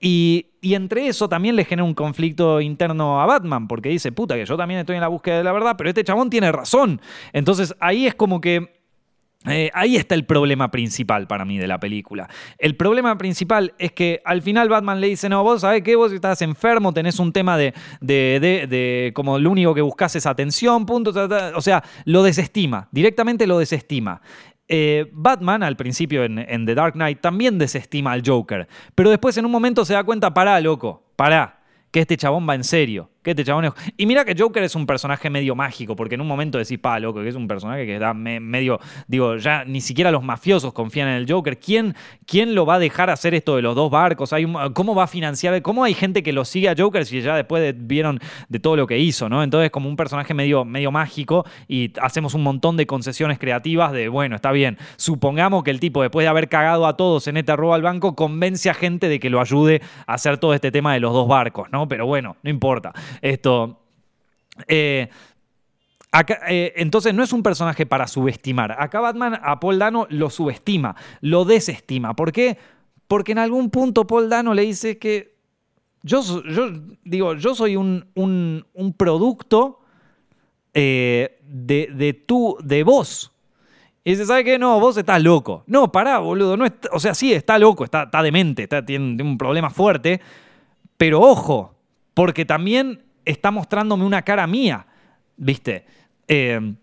Y, y, entre eso también le genera un conflicto interno a Batman, porque dice, puta, que yo también estoy en la búsqueda de la verdad, pero este chabón tiene razón. Entonces ahí es como que eh, ahí está el problema principal para mí de la película. El problema principal es que al final Batman le dice, no, vos sabés que vos estás enfermo, tenés un tema de, de, como lo único que buscas es atención, punto, o sea, lo desestima, directamente lo desestima. Eh, Batman al principio en, en The Dark Knight también desestima al Joker, pero después en un momento se da cuenta, pará, loco, pará, que este chabón va en serio este chabón Y mira que Joker es un personaje medio mágico, porque en un momento decís, pa, loco, que es un personaje que da medio. Digo, ya ni siquiera los mafiosos confían en el Joker. ¿Quién, quién lo va a dejar hacer esto de los dos barcos? ¿Cómo va a financiar? ¿Cómo hay gente que lo sigue a Joker si ya después vieron de todo lo que hizo, ¿no? Entonces, como un personaje medio, medio mágico y hacemos un montón de concesiones creativas de, bueno, está bien. Supongamos que el tipo, después de haber cagado a todos en este robo al banco, convence a gente de que lo ayude a hacer todo este tema de los dos barcos, ¿no? Pero bueno, no importa. Esto. Eh, eh, entonces no es un personaje para subestimar. Acá Batman a Paul Dano lo subestima, lo desestima. ¿Por qué? Porque en algún punto Paul Dano le dice que yo, yo digo, yo soy un, producto eh, de, de, de vos. Y dice, ¿sabes qué? No, vos estás loco. No, pará, boludo. No o sea, sí, está loco, está, está demente, está, tiene, un problema fuerte. Pero ojo, porque también está mostrándome una cara mía, ¿viste? Eh,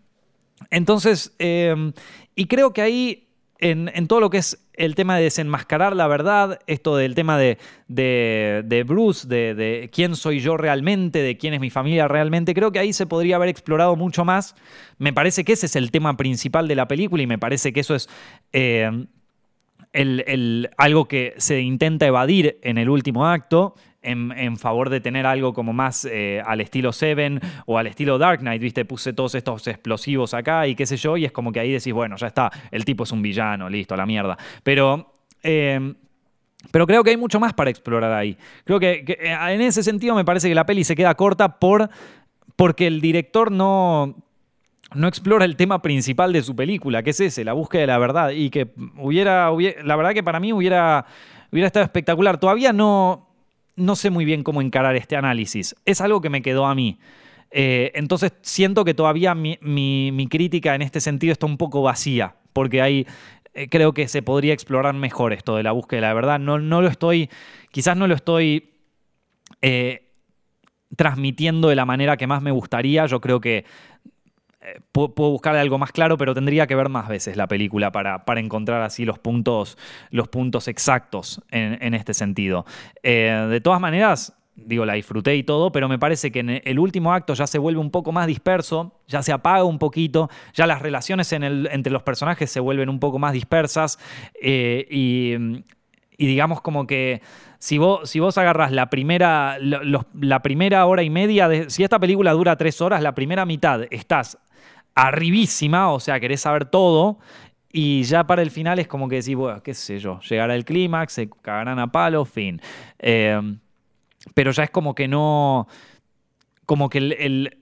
entonces, eh, y creo que ahí en, todo lo que es el tema de desenmascarar la verdad, esto del tema de, de, Bruce, de, quién soy yo realmente, de quién es mi familia realmente, creo que ahí se podría haber explorado mucho más. Me parece que ese es el tema principal de la película y me parece que eso es eh, el, algo que se intenta evadir en el último acto en, favor de tener algo como más eh, al estilo Seven o al estilo Dark Knight, ¿viste? Puse todos estos explosivos acá y qué sé yo, y es como que ahí decís, bueno, ya está, el tipo es un villano, listo, la mierda. Pero... Eh, pero creo que hay mucho más para explorar ahí. Creo que, eh, en ese sentido me parece que la peli se queda corta por, porque el director no, no explora el tema principal de su película, que es ese, la búsqueda de la verdad. Y que hubiera, hubiera la verdad que para mí hubiera, hubiera estado espectacular. Todavía no, no sé muy bien cómo encarar este análisis. Es algo que me quedó a mí. Eh, entonces siento que todavía mi, crítica en este sentido está un poco vacía, porque hay, eh, creo que se podría explorar mejor esto de la búsqueda de la verdad. No, no lo estoy, quizás no lo estoy eh, transmitiendo de la manera que más me gustaría. Yo creo que eh, puedo, buscarle algo más claro, pero tendría que ver más veces la película para, para encontrar así los puntos, los puntos exactos en, este sentido. Eh, de todas maneras, digo, la disfruté y todo, pero me parece que en el último acto ya se vuelve un poco más disperso, ya se apaga un poquito, ya las relaciones entre los personajes se vuelven un poco más dispersas eh, y, digamos como que si vos, si vos agarras la primera, la primera hora y media, de, si esta película dura tres horas, la primera mitad estás arribísima, o sea, querés saber todo. Y ya para el final es como que decís, bueno, qué sé yo, llegará el clímax, se cagarán a palo, fin. Eh, pero ya es como que no. Como que el,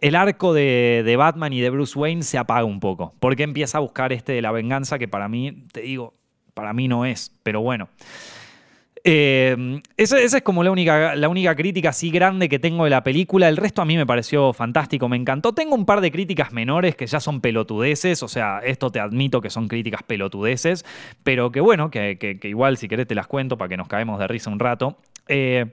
el, arco de, de, Batman y de Bruce Wayne se apaga un poco. Porque empieza a buscar este de la venganza que para mí, te digo, para mí no es. Pero bueno. Eh, esa, es como la única, la única crítica así grande que tengo de la película. El resto a mí me pareció fantástico, me encantó. Tengo un par de críticas menores que ya son pelotudeces, o sea, esto te admito que son críticas pelotudeces, pero que bueno, que, igual si querés te las cuento para que nos caemos de risa un rato. Eh,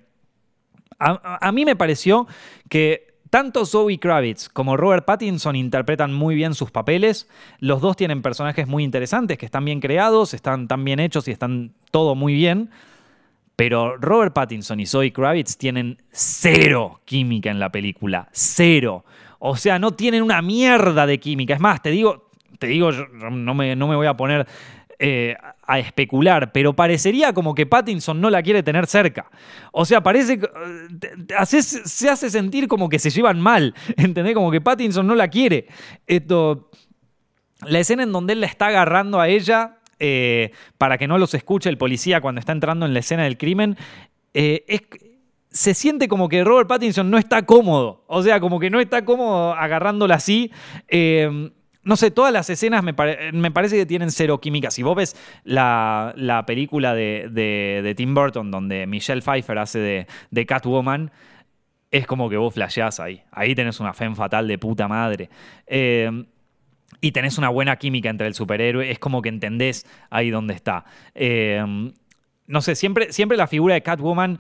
a, mí me pareció que tanto Zoe Kravitz como Robert Pattinson interpretan muy bien sus papeles. Los dos tienen personajes muy interesantes, que están bien creados, están tan bien hechos y están todo muy bien. Pero Robert Pattinson y Zoe Kravitz tienen cero química en la película. Cero. O sea, no tienen una mierda de química. Es más, te digo, te digo, no me, no me voy a poner eh, a especular, pero parecería como que Pattinson no la quiere tener cerca. O sea, parece eh, se hace sentir como que se llevan mal, [LAUGHS] ¿entendés? Como que Pattinson no la quiere. Esto, la escena en donde él la está agarrando a ella eh, para que no los escuche el policía cuando está entrando en la escena del crimen, eh, se siente como que Robert Pattinson no está cómodo. O sea, como que no está cómodo agarrándola así. Eh, no sé, todas las escenas me, parece que tienen cero química. Si vos ves la, película de, Tim Burton, donde Michelle Pfeiffer hace de, Catwoman, es como que vos flasheás ahí. Ahí tenés una fe fatal de puta madre y tenés una buena química entre el superhéroe, es como que entendés ahí dónde está. Eh, no sé, siempre, siempre la figura de Catwoman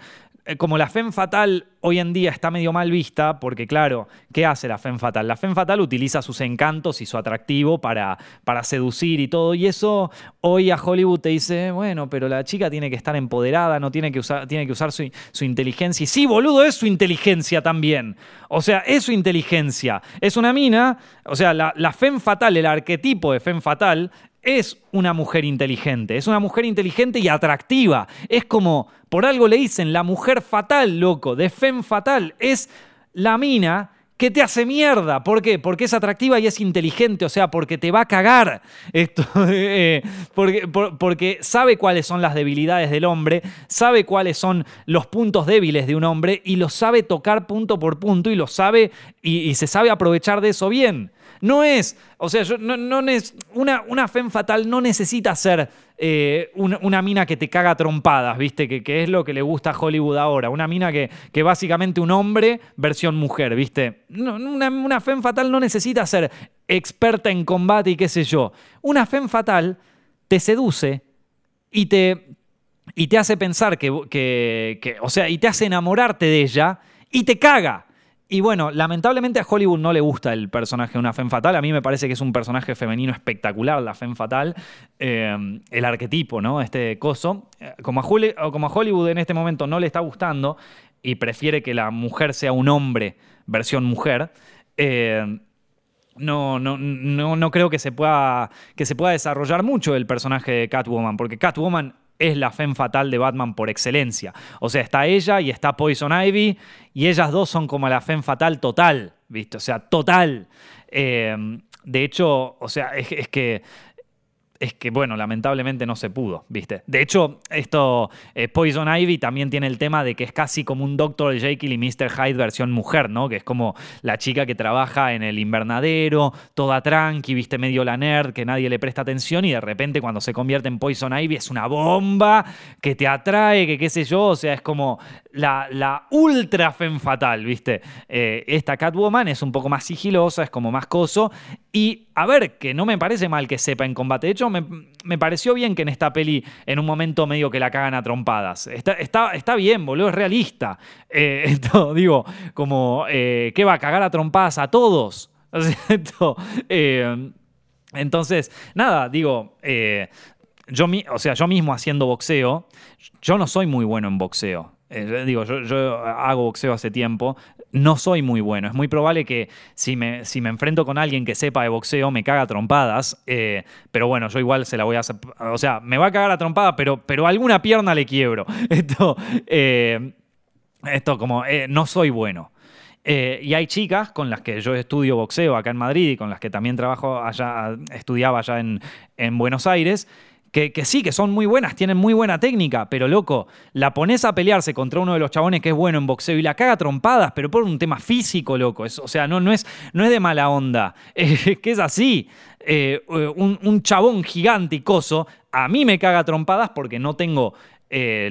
como la Femme Fatal hoy en día está medio mal vista, porque claro, ¿qué hace la Femme Fatal? La Femme Fatal utiliza sus encantos y su atractivo para, para seducir y todo, y eso hoy a Hollywood te dice, bueno, pero la chica tiene que estar empoderada, no tiene que usar, tiene que usar su, inteligencia. Y sí, boludo, es su inteligencia también. O sea, es su inteligencia. Es una mina, o sea, la, la Femme Fatal, el arquetipo de Femme Fatal, es una mujer inteligente, es una mujer inteligente y atractiva. Es como, por algo le dicen, la mujer fatal, loco, de femme fatal. Es la mina que te hace mierda. ¿Por qué? Porque es atractiva y es inteligente, o sea, porque te va a cagar. Esto, [LAUGHS] eh, porque, porque, sabe cuáles son las debilidades del hombre, sabe cuáles son los puntos débiles de un hombre y lo sabe tocar punto por punto y lo sabe y se sabe aprovechar de eso bien. No es, o sea, no, una, una femme fatal no necesita ser eh, una, mina que te caga trompadas, ¿viste? Que, que, es lo que le gusta a Hollywood ahora. Una mina que, que básicamente un hombre versión mujer, ¿viste? una, una femme fatal no necesita ser experta en combate y qué sé yo. Una femme fatal te seduce y te, y te hace pensar que, que, o sea, y te hace enamorarte de ella y te caga. Y bueno, lamentablemente a Hollywood no le gusta el personaje de una Femme Fatal. A mí me parece que es un personaje femenino espectacular, la Femme Fatal. Eh, el arquetipo, ¿no? Este coso. Eh, como a, Hollywood en este momento no le está gustando y prefiere que la mujer sea un hombre, versión mujer. Eh, no, no, no, no creo que se, pueda, que se pueda desarrollar mucho el personaje de Catwoman, porque Catwoman es la femme fatal de Batman por excelencia. O sea, está ella y está Poison Ivy, y ellas dos son como la femme fatal total, ¿viste? O sea, total. Eh, de hecho, o sea, es que es que, bueno, lamentablemente no se pudo, ¿viste? De hecho, esto, eh, Poison Ivy también tiene el tema de que es casi como un Dr. Jekyll y Mr. Hyde versión mujer, ¿no? Que es como la chica que trabaja en el invernadero, toda tranqui, ¿viste? Medio la nerd, que nadie le presta atención y de repente cuando se convierte en Poison Ivy es una bomba que te atrae, que qué sé yo, o sea, es como la, la ultra femme fatal, ¿viste? Eh, esta Catwoman es un poco más sigilosa, es como más coso y a ver, que no me parece mal que sepa en combate. De hecho, me, pareció bien que en esta peli, en un momento medio que la cagan a trompadas. Está, está, está bien, boludo, es realista. Eh, [LAUGHS] esto, digo, como, eh, ¿qué va a cagar a trompadas a todos? [LAUGHS] Eh, entonces, nada, digo, yo, o sea, yo mismo haciendo boxeo, yo no soy muy bueno en boxeo. Digo, yo, yo, hago boxeo hace tiempo no soy muy bueno. Es muy probable que si me, si me enfrento con alguien que sepa de boxeo, me caga trompadas. Eh, pero bueno, yo igual se la voy a hacer. O sea, me va a cagar a trompada, pero, pero alguna pierna le quiebro. [LAUGHS] Esto, eh, esto como, eh, no soy bueno. y hay chicas con las que yo estudio boxeo acá en Madrid y con las que también trabajo allá, estudiaba allá en, en Buenos Aires, que, sí, que son muy buenas, tienen muy buena técnica, pero loco, la pones a pelearse contra uno de los chabones que es bueno en boxeo y la caga trompadas, pero por un tema físico, loco. o sea, no, no, es, no es de mala onda, [LAUGHS] es que es así. Eh, un, chabón giganticoso, a mí me caga trompadas porque no tengo eh,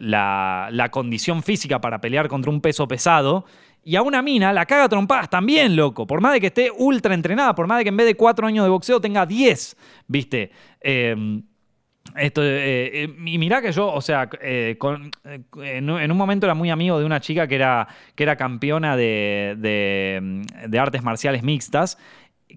la condición física para pelear contra un peso pesado. Y a una mina la caga trompadas también, loco. Por más de que esté ultra entrenada, por más de que en vez de cuatro años de boxeo tenga diez, ¿viste? Em, esto, eh, eh, y mirá que yo, o sea, eh, en, un momento era muy amigo de una chica que era, que era campeona de, de, artes marciales mixtas.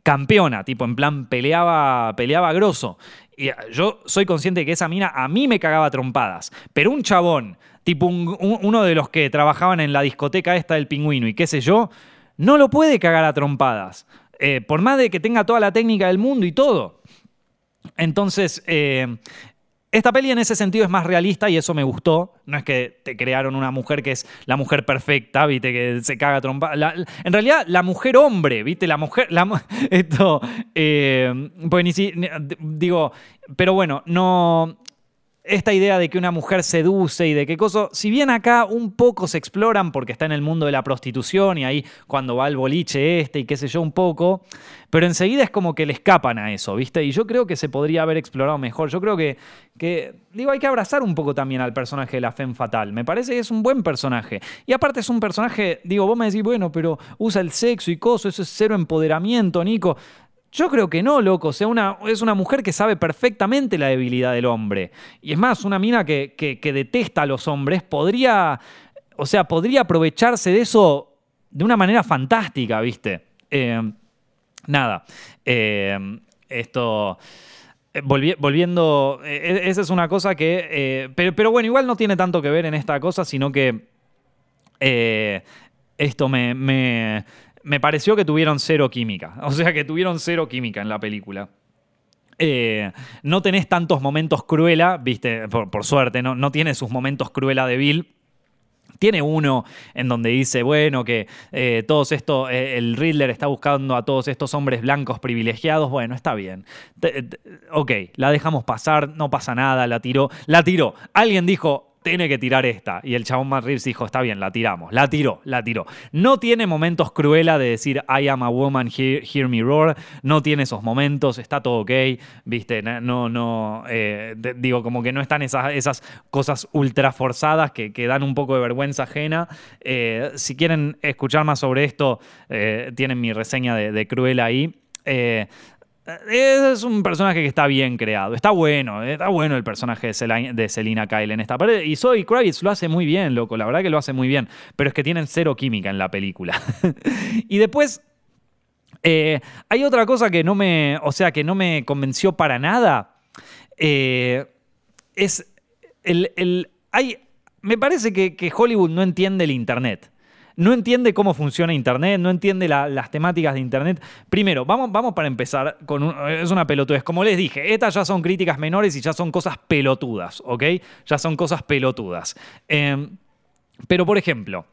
Campeona, tipo, en plan, peleaba, peleaba grosso. Y yo soy consciente de que esa mina a mí me cagaba trompadas. Pero un chabón tipo uno de los que trabajaban en la discoteca esta del pingüino y qué sé yo, no lo puede cagar a trompadas. Eh, por más de que tenga toda la técnica del mundo y todo. Entonces, eh, esta peli en ese sentido es más realista y eso me gustó. No es que te crearon una mujer que es la mujer perfecta, viste, que se caga trompa. en realidad, la mujer hombre, viste, la mujer. [LAUGHS] esto. Eh, pues ni si. Digo, pero bueno, no esta idea de que una mujer seduce y de qué cosa, si bien acá un poco se exploran porque está en el mundo de la prostitución y ahí cuando va al boliche este y qué sé yo un poco, pero enseguida es como que le escapan a eso, ¿viste? Y yo creo que se podría haber explorado mejor. Yo creo que, que digo, hay que abrazar un poco también al personaje de la Femme Fatal. Me parece que es un buen personaje. Y aparte es un personaje, digo, vos me decís, bueno, pero usa el sexo y cosas, eso es cero empoderamiento, Nico. Yo creo que no, loco. O sea, una, es una mujer que sabe perfectamente la debilidad del hombre. Y es más, una mina que, que, detesta a los hombres podría. O sea, podría aprovecharse de eso de una manera fantástica, ¿viste? Eh, nada. Eh, esto. Eh, volviendo. esa es una cosa que. Pero, pero, bueno, igual no tiene tanto que ver en esta cosa, sino que. esto me me pareció que tuvieron cero química. [LAUGHS] O sea, que tuvieron cero química en la película. Eh, no tenés tantos momentos cruela, viste, por, suerte, no, no tiene sus momentos cruela de Bill. Tiene uno en donde dice, bueno, que eh, todos esto, eh, el Riddler está buscando a todos estos hombres blancos privilegiados. Bueno, está bien. ok, la dejamos pasar, no pasa nada, la tiró. La tiró. Alguien dijo, tiene que tirar esta. Y el chabón Matt Reeves dijo, está bien, la tiramos. La tiró, la tiró. No tiene momentos cruela de decir, I am a woman, hear, me roar. No tiene esos momentos, está todo ok. Viste, no, no, eh, digo, como que no están esas, esas cosas ultra forzadas que, que dan un poco de vergüenza ajena. Eh, si quieren escuchar más sobre esto, eh, tienen mi reseña de, de Cruella ahí. Es un personaje que está bien creado, está bueno, está bueno el personaje de, Selina Kyle en esta parte. Y Zoe Kravitz lo hace muy bien, loco, la verdad que lo hace muy bien, pero es que tienen cero química en la película. [LAUGHS] y después, eh, hay otra cosa que no me, o sea, que no me convenció para nada. Eh, es el, hay, me parece que Hollywood no entiende el Internet no entiende cómo funciona Internet, no entiende las temáticas de Internet. Primero, vamos, vamos para empezar con es una pelotudez. Como les dije, estas ya son críticas menores y ya son cosas pelotudas, ¿ok? Ya son cosas pelotudas. Em, pero, por ejemplo,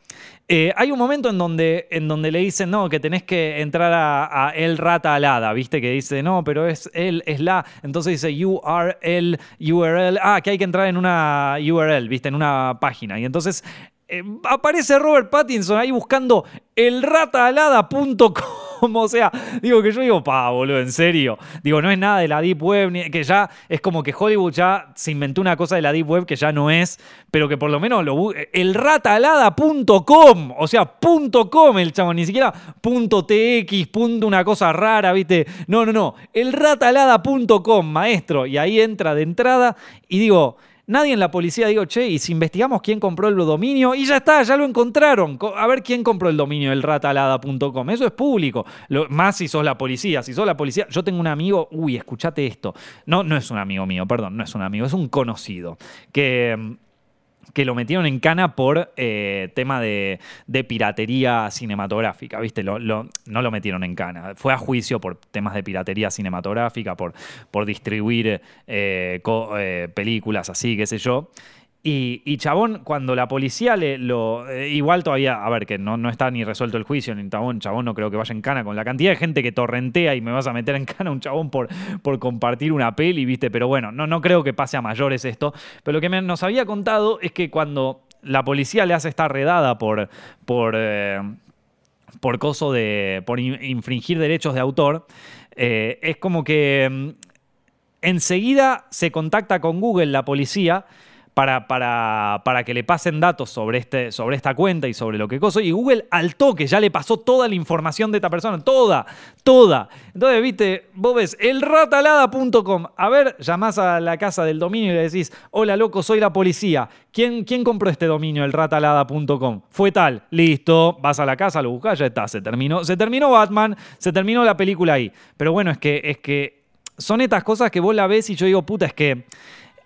eh, hay un momento en donde, en donde le dicen, no, que tenés que entrar a, el rata alada, ¿viste? Que dice, no, pero es él, es la. Entonces dice URL, URL. Ah, que hay que entrar en una URL, ¿viste? En una página. Y entonces eh, aparece Robert Pattinson ahí buscando elrataalada.com. [LAUGHS] O sea, digo que yo digo, pa, boludo, en serio. Digo, no es nada de la Deep Web, que ya es como que Hollywood ya se inventó una cosa de la Deep Web que ya no es, pero que por lo menos lo elrataalada.com. O sea, .com el chavo, ni siquiera .tx, punto una cosa rara, ¿viste? No, no, no. Elrataalada.com, maestro. Y ahí entra de entrada y digo. Nadie en la policía digo, che, y si investigamos quién compró el dominio, y ya está, ya lo encontraron. A ver quién compró el dominio del ratalada.com. Eso es público. más si sos la policía. Si sos la policía, yo tengo un amigo, uy, escúchate esto. No, no es un amigo mío, perdón, no es un amigo, es un conocido. Que mm, que lo metieron en cana por eh, tema de, piratería cinematográfica, ¿viste? no lo metieron en cana, fue a juicio por temas de piratería cinematográfica, por, por distribuir eh, eh, películas así, qué sé yo. Y, Chabón, cuando la policía le lo. Eh, igual todavía, a ver, que no, no está ni resuelto el juicio, ni Chabón, Chabón no creo que vaya en cana. Con la cantidad de gente que torrentea y me vas a meter en cana un Chabón por, por compartir una peli, ¿viste? Pero bueno, no, no creo que pase a mayores esto. Pero lo que nos había contado es que cuando la policía le hace esta redada por. por eh, por coso de. por infringir derechos de autor. Eh, es como que. Mm, enseguida se contacta con Google la policía para, para, para, que le pasen datos sobre, este, sobre esta cuenta y sobre lo que cosa. Y Google al toque ya le pasó toda la información de esta persona, toda, toda. Entonces, viste, vos ves elratalada.com. A ver, llamás a la casa del dominio y le decís, hola loco, soy la policía. ¿Quién, quién compró este dominio, elratalada.com? Fue tal, listo, vas a la casa, lo buscás, ya está, se terminó. Se terminó Batman, se terminó la película ahí. Pero bueno, es que, es que son estas cosas que vos la ves y yo digo, puta, es que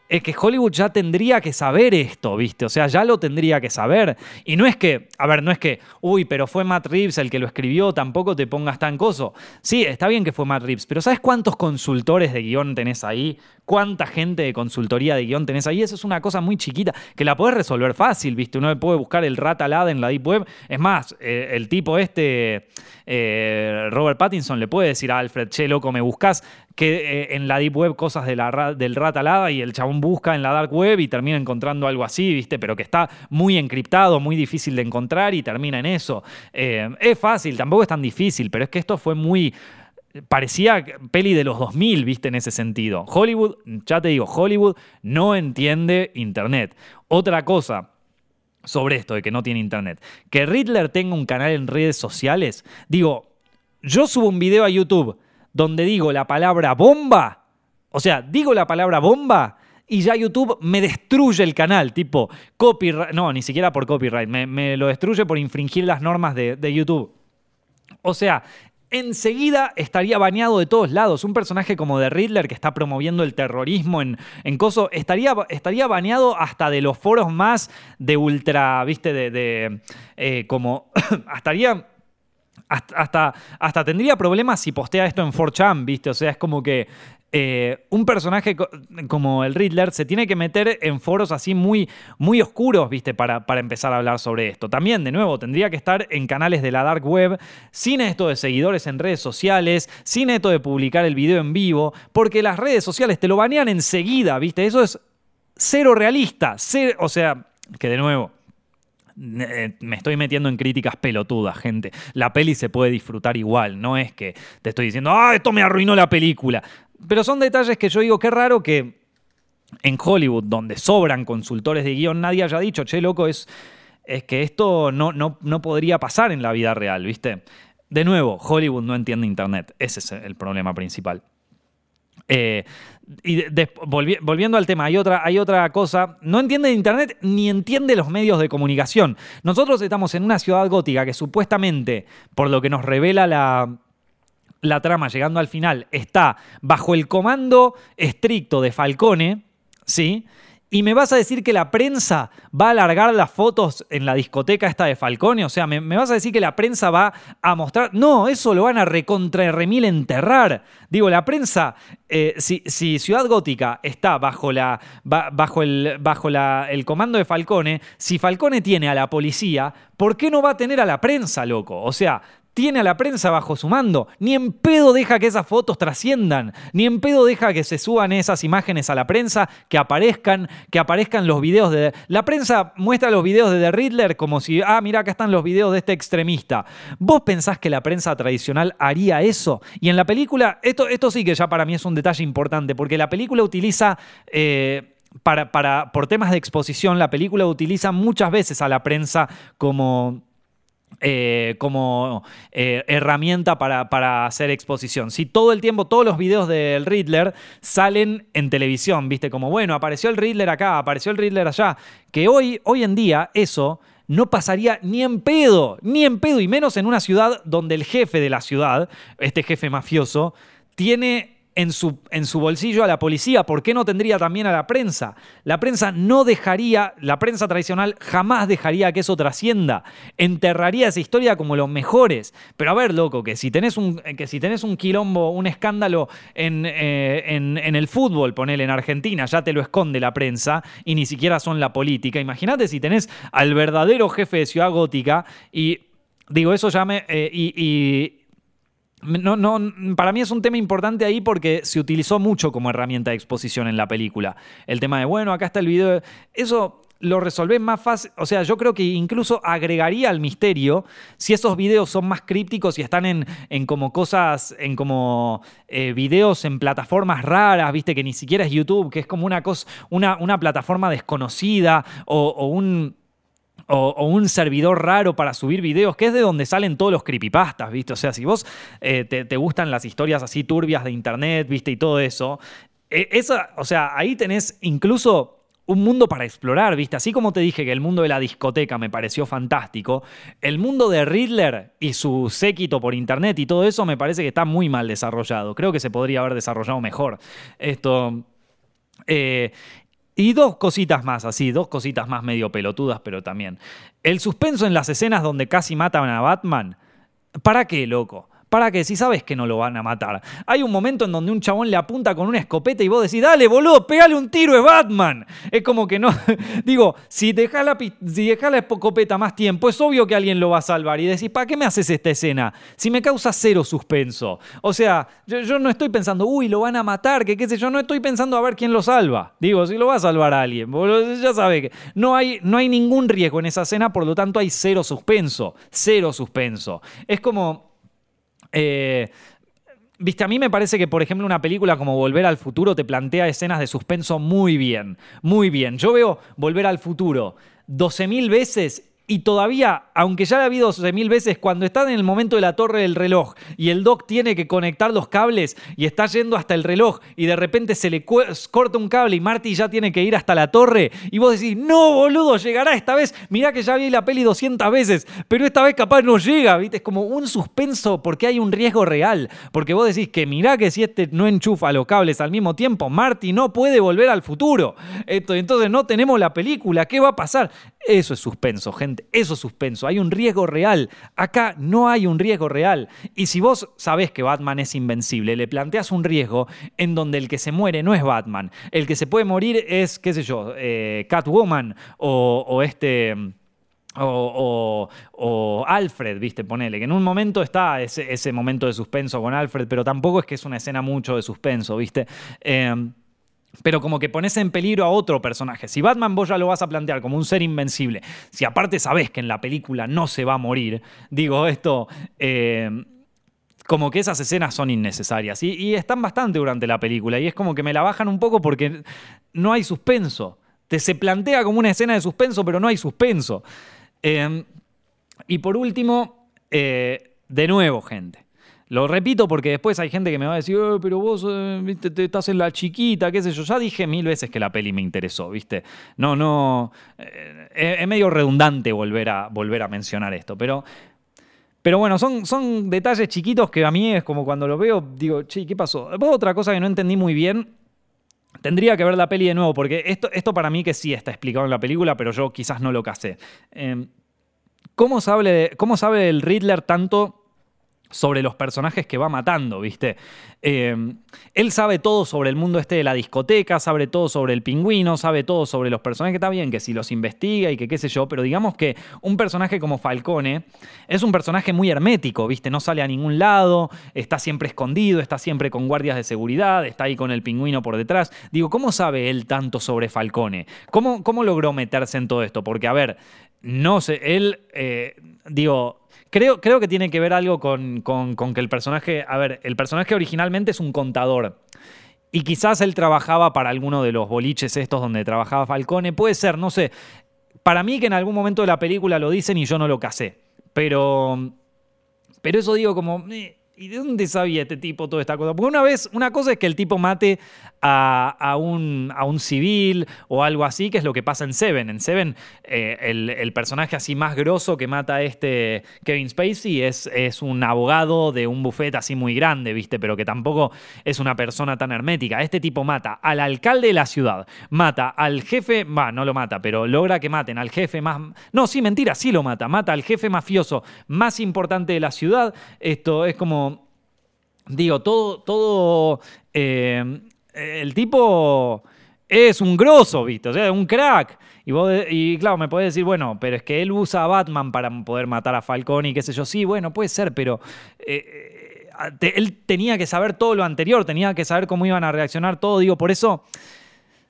es que Hollywood ya tendría que saber esto, ¿viste? O sea, ya lo tendría que saber. Y no es que, a ver, no es que, uy, pero fue Matt Reeves el que lo escribió, tampoco te pongas tan coso. Sí, está bien que fue Matt Reeves, pero ¿sabes cuántos consultores de guion tenés ahí? ¿Cuánta gente de consultoría de guion tenés ahí? Eso es una cosa muy chiquita que la podés resolver fácil, ¿viste? Uno puede buscar el ratalada en la Deep Web. Es más, eh, el tipo este, eh, Robert Pattinson, le puede decir a Alfred, che, loco, me buscas que eh, en la Deep Web cosas de la, del y el chabón busca en la Dark Web y termina encontrando algo así, ¿viste? Pero que está muy encriptado, muy difícil de encontrar y termina en eso. Es fácil, tampoco es tan difícil, pero es que esto fue muy parecía peli de los 2000, viste, en ese sentido. Hollywood, ya te digo, Hollywood no entiende Internet. Otra cosa sobre esto de que no tiene Internet. Que Riddler tenga un canal en redes sociales. Digo, yo subo un video a YouTube donde digo la palabra bomba, o sea, digo la palabra bomba y ya YouTube me destruye el canal, tipo copyright, no, ni siquiera por copyright, me, lo destruye por infringir las normas de, YouTube. O sea, enseguida estaría bañado de todos lados. Un personaje como de Riddler que está promoviendo el terrorismo en, en Coso, estaría, estaría hasta de los foros más de ultra, viste, de, eh, como, [COUGHS] estaría hasta, hasta, tendría problemas si postea esto en 4chan, ¿viste? O sea, es como que eh, un personaje como el Riddler se tiene que meter en foros así muy, muy oscuros, ¿viste? Para, para, empezar a hablar sobre esto. También, de nuevo, tendría que estar en canales de la Dark Web, sin esto de seguidores en redes sociales, sin esto de publicar el video en vivo, porque las redes sociales te lo banean enseguida, ¿viste? Eso es cero realista. o sea, que de nuevo, eh, me estoy metiendo en críticas pelotudas, gente. La peli se puede disfrutar igual, no es que te estoy diciendo, ah, esto me arruinó la película. Pero son detalles que yo digo, qué raro que en Hollywood, donde sobran consultores de guion, nadie haya dicho, che, loco, es, es que esto no, no, no podría pasar en la vida real, ¿viste? De nuevo, Hollywood no entiende Internet, ese es el problema principal. Eh, y volviendo al tema, hay otra, hay otra cosa. No entiende Internet ni entiende los medios de comunicación. Nosotros estamos en una ciudad gótica que supuestamente, por lo que nos revela la, la trama llegando al final, está bajo el comando estricto de Falcone, ¿sí? Y me vas a decir que la prensa va a alargar las fotos en la discoteca esta de Falcone. O sea, me, vas a decir que la prensa va a mostrar. No, eso lo van a recontra enterrar. Digo, la prensa, eh, si, Ciudad Gótica está bajo, la, bajo, el, bajo el comando de Falcone, si Falcone tiene a la policía, ¿por qué no va a tener a la prensa, loco? O sea, tiene a la prensa bajo su mando. Ni en pedo deja que esas fotos trasciendan. Ni en pedo deja que se suban esas imágenes a la prensa, que aparezcan, que aparezcan los videos de... La prensa muestra los videos de The Riddler como si, ah, mira, acá están los videos de este extremista. ¿Vos pensás que la prensa tradicional haría eso? Y en la película, esto, esto sí que ya para mí es un detalle importante, porque la película utiliza... Eh, para, para, por temas de exposición, la película utiliza muchas veces a la prensa como, eh, como eh, herramienta para, hacer exposición. Si todo el tiempo, todos los videos del Riddler salen en televisión, viste, como bueno, apareció el Riddler acá, apareció el Riddler allá, que hoy, hoy en día eso no pasaría ni en pedo, ni en pedo, y menos en una ciudad donde el jefe de la ciudad, este jefe mafioso, tiene en su, en su bolsillo a la policía, ¿por qué no tendría también a la prensa? La prensa no dejaría, la prensa tradicional jamás dejaría que eso trascienda, enterraría esa historia como los mejores. Pero a ver, loco, que si tenés un, que si un quilombo, un escándalo en, eh, en, en el fútbol, ponele en Argentina, ya te lo esconde la prensa y ni siquiera son la política. Imagínate si tenés al verdadero jefe de Ciudad Gótica y Digo, eso ya me. Eh, y, no, no, para mí es un tema importante ahí porque se utilizó mucho como herramienta de exposición en la película. El tema de, bueno, acá está el video. Eso lo resolvés más fácil. O sea, yo creo que incluso agregaría al misterio si esos videos son más crípticos y están en, en como cosas, en como eh, videos en plataformas raras, viste, que ni siquiera es YouTube, que es como una cosa, una, una plataforma desconocida o un o, un servidor raro para subir videos, que es de donde salen todos los creepypastas, ¿viste? O sea, si vos eh, te, gustan las historias así turbias de internet, ¿viste? Y todo eso, eh, esa, o sea, ahí tenés incluso un mundo para explorar, ¿viste? Así como te dije que el mundo de la discoteca me pareció fantástico, el mundo de Riddler y su séquito por internet y todo eso me parece que está muy mal desarrollado. Creo que se podría haber desarrollado mejor. Esto. Eh, y dos cositas más, así, dos cositas más medio pelotudas, pero también. El suspenso en las escenas donde casi matan a Batman. ¿Para qué, loco? ¿Para qué? Si sabes que no lo van a matar. Hay un momento en donde un chabón le apunta con una escopeta y vos decís, dale, boludo, pegale un tiro, es Batman. Es como que no. [LAUGHS] Digo, si dejás la, si la escopeta más tiempo, es obvio que alguien lo va a salvar. Y decís, ¿para qué me haces esta escena? Si me causa cero suspenso. O sea, yo, no estoy pensando, uy, lo van a matar, que qué sé yo, no estoy pensando a ver quién lo salva. Digo, si lo va a salvar alguien. Ya sabe que no hay, no hay ningún riesgo en esa escena, por lo tanto hay cero suspenso. Cero suspenso. Es como eh, Viste, a mí me parece que, por ejemplo, una película como Volver al Futuro te plantea escenas de suspenso muy bien, muy bien. Yo veo Volver al Futuro 12.000 veces y todavía, aunque ya la ha habido mil veces, cuando están en el momento de la torre del reloj y el doc tiene que conectar los cables y está yendo hasta el reloj y de repente se le corta un cable y Marty ya tiene que ir hasta la torre y vos decís, no, boludo, llegará esta vez. Mirá que ya vi la peli 200 veces, pero esta vez capaz no llega. Es como un suspenso porque hay un riesgo real. Porque vos decís que mirá que si este no enchufa los cables al mismo tiempo, Marty no puede volver al futuro. Entonces no tenemos la película, ¿qué va a pasar? Eso es suspenso, gente. Eso es suspenso. Hay un riesgo real. Acá no hay un riesgo real. Y si vos sabés que Batman es invencible, le planteas un riesgo en donde el que se muere no es Batman. El que se puede morir es, qué sé yo, eh, Catwoman o, este... O, Alfred, viste, ponele, que en un momento está ese, momento de suspenso con Alfred, pero tampoco es que es una escena mucho de suspenso, viste. Eh, pero como que pones en peligro a otro personaje. Si Batman vos ya lo vas a plantear como un ser invencible, si aparte sabés que en la película no se va a morir, digo esto, eh, como que esas escenas son innecesarias y, están bastante durante la película y es como que me la bajan un poco porque no hay suspenso. Te se plantea como una escena de suspenso, pero no hay suspenso. Eh, y por último, eh, de nuevo, gente. Lo repito porque después hay gente que me va a decir, eh, pero vos eh, te estás en la chiquita, qué sé yo. Ya dije mil veces que la peli me interesó, ¿viste? No, no. Eh, es medio redundante volver a, volver a mencionar esto, pero. Pero bueno, son, son detalles chiquitos que a mí es como cuando lo veo, digo, che, ¿qué pasó? Otra cosa que no entendí muy bien Tendría que ver la peli de nuevo, porque esto, esto para mí que sí está explicado en la película, pero yo quizás no lo casé. ¿cómo, sabe, ¿Cómo sabe el Riddler tanto sobre los personajes que va matando, ¿viste? Eh, él sabe todo sobre el mundo este de la discoteca, sabe todo sobre el pingüino, sabe todo sobre los personajes, está bien, que si los investiga y que qué sé yo, pero digamos que un personaje como Falcone es un personaje muy hermético, ¿viste? No sale a ningún lado, está siempre escondido, está siempre con guardias de seguridad, está ahí con el pingüino por detrás. Digo, ¿cómo sabe él tanto sobre Falcone? ¿Cómo, cómo logró meterse en todo esto? Porque, a ver, no sé, él, eh, digo, Creo, creo que tiene que ver algo con, que el personaje. A ver, el personaje originalmente es un contador. Y quizás él trabajaba para alguno de los boliches estos donde trabajaba Falcone. Puede ser, no sé. Para mí que en algún momento de la película lo dicen y yo no lo casé. Pero. Pero eso digo como. Eh, ¿Y de dónde sabía este tipo toda esta cosa? Porque una vez, una cosa es que el tipo mate a, un, a un, civil o algo así, que es lo que pasa en Seven. En Seven, eh, el, personaje así más grosso que mata a este Kevin Spacey es, es un abogado de un bufete así muy grande, ¿viste? Pero que tampoco es una persona tan hermética. Este tipo mata al alcalde de la ciudad, mata al jefe, va, no lo mata, pero logra que maten al jefe más... No, sí, mentira, sí lo mata. Mata al jefe mafioso más importante de la ciudad. Esto es como... Digo, todo, todo eh, el tipo es un grosso, ¿viste? O sea, un crack. Y, claro, me podés decir, bueno, pero es que él usa a Batman para poder matar a Falcone y qué sé yo. Sí, bueno, puede ser, pero eh, eh, él tenía que saber todo lo anterior, tenía que saber cómo iban a reaccionar todo. Digo, por eso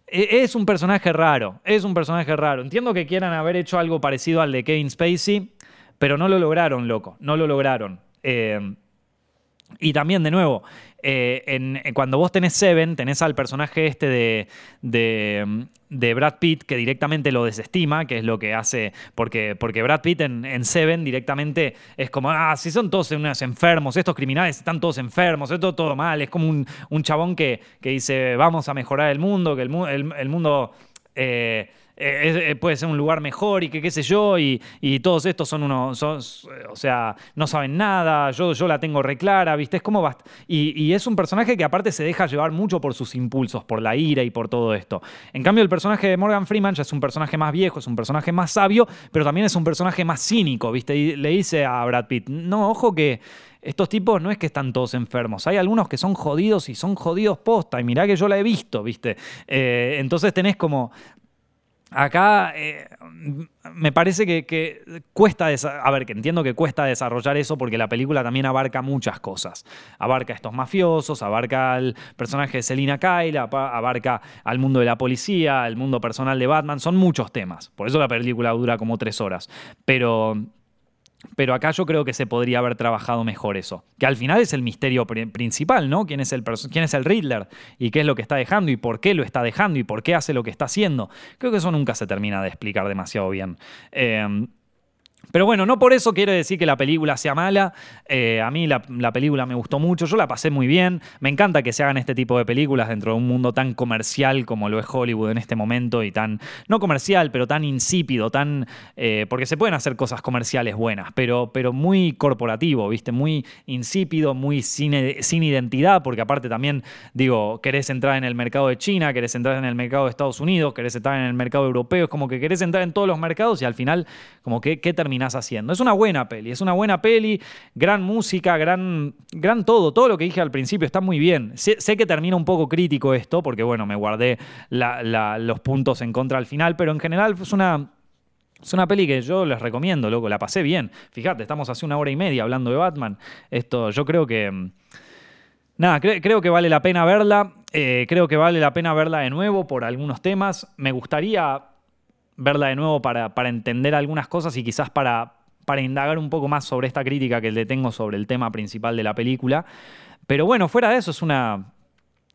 e, es un personaje raro, es un personaje raro. Entiendo que quieran haber hecho algo parecido al de Kevin Spacey, pero no lo lograron, loco, no lo lograron. Eh, y también, de nuevo, eh, en, cuando vos tenés Seven, tenés al personaje este de, de, Brad Pitt que directamente lo desestima, que es lo que hace, porque, porque Brad Pitt en, Seven directamente es como, ah, si son todos unos enfermos, estos criminales están todos enfermos, esto todo mal, es como un, chabón que, que, dice, vamos a mejorar el mundo, que el, el, mundo... Eh, eh, puede ser un lugar mejor y que qué sé yo, y, todos estos son unos, o sea, no saben nada, yo, yo la tengo reclara, ¿viste? Es como bast y, y, es un personaje que aparte se deja llevar mucho por sus impulsos, por la ira y por todo esto. En cambio, el personaje de Morgan Freeman ya es un personaje más viejo, es un personaje más sabio, pero también es un personaje más cínico, ¿viste? Y le dice a Brad Pitt, no, ojo que estos tipos no es que están todos enfermos, hay algunos que son jodidos y son jodidos posta, y mirá que yo la he visto, ¿viste? Eh, entonces tenés como Acá eh, me parece que, cuesta, a ver, que entiendo que cuesta desarrollar eso porque la película también abarca muchas cosas. Abarca a estos mafiosos, abarca al personaje de Selina Kyle, abarca al mundo de la policía, al mundo personal de Batman, son muchos temas. Por eso la película dura como tres horas. Pero pero acá yo creo que se podría haber trabajado mejor eso. Que al final es el misterio principal, ¿no? ¿Quién es, el ¿Quién es el Riddler? ¿Y qué es lo que está dejando? ¿Y por qué lo está dejando? ¿Y por qué hace lo que está haciendo? Creo que eso nunca se termina de explicar demasiado bien. Eh, pero bueno, no por eso quiere decir que la película sea mala. Eh, a mí la, película me gustó mucho, yo la pasé muy bien. Me encanta que se hagan este tipo de películas dentro de un mundo tan comercial como lo es Hollywood en este momento y tan, no comercial, pero tan insípido, tan... Eh, porque se pueden hacer cosas comerciales buenas, pero, pero muy corporativo, ¿viste? Muy insípido, muy sin, sin identidad, porque aparte también, digo, querés entrar en el mercado de China, querés entrar en el mercado de Estados Unidos, querés entrar en el mercado europeo, es como que querés entrar en todos los mercados y al final, como que, ¿qué termina haciendo. Es una buena peli, es una buena peli, gran música, gran, gran todo, todo lo que dije al principio está muy bien. Sé, que termina un poco crítico esto, porque bueno, me guardé los puntos en contra al final, pero en general es una... Es una peli que yo les recomiendo, loco, la pasé bien. Fíjate, estamos hace una hora y media hablando de Batman. Esto, yo creo que... Nada, creo que vale la pena verla. Eh, creo que vale la pena verla de nuevo por algunos temas. Me gustaría verla de nuevo para, para entender algunas cosas y quizás para, para indagar un poco más sobre esta crítica que le tengo sobre el tema principal de la película. Pero bueno, fuera de eso, es una,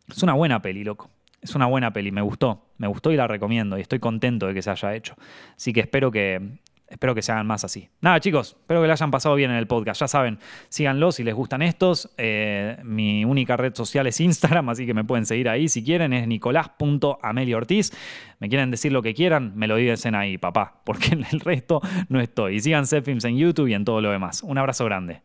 es una buena peli, loco. Es una buena peli, me gustó. Me gustó y la recomiendo y estoy contento de que se haya hecho. Así que espero que, Espero que se hagan más así. Nada, chicos, espero que le hayan pasado bien en el podcast. Ya saben, síganlo si les gustan estos. Eh, mi única red social es Instagram, así que me pueden seguir ahí si quieren. Es nicolás.ameliortiz. Me quieren decir lo que quieran, me lo dicen ahí, papá, porque [LAUGHS] en el resto no estoy. Y sigan Films en YouTube y en todo lo demás. Un abrazo grande.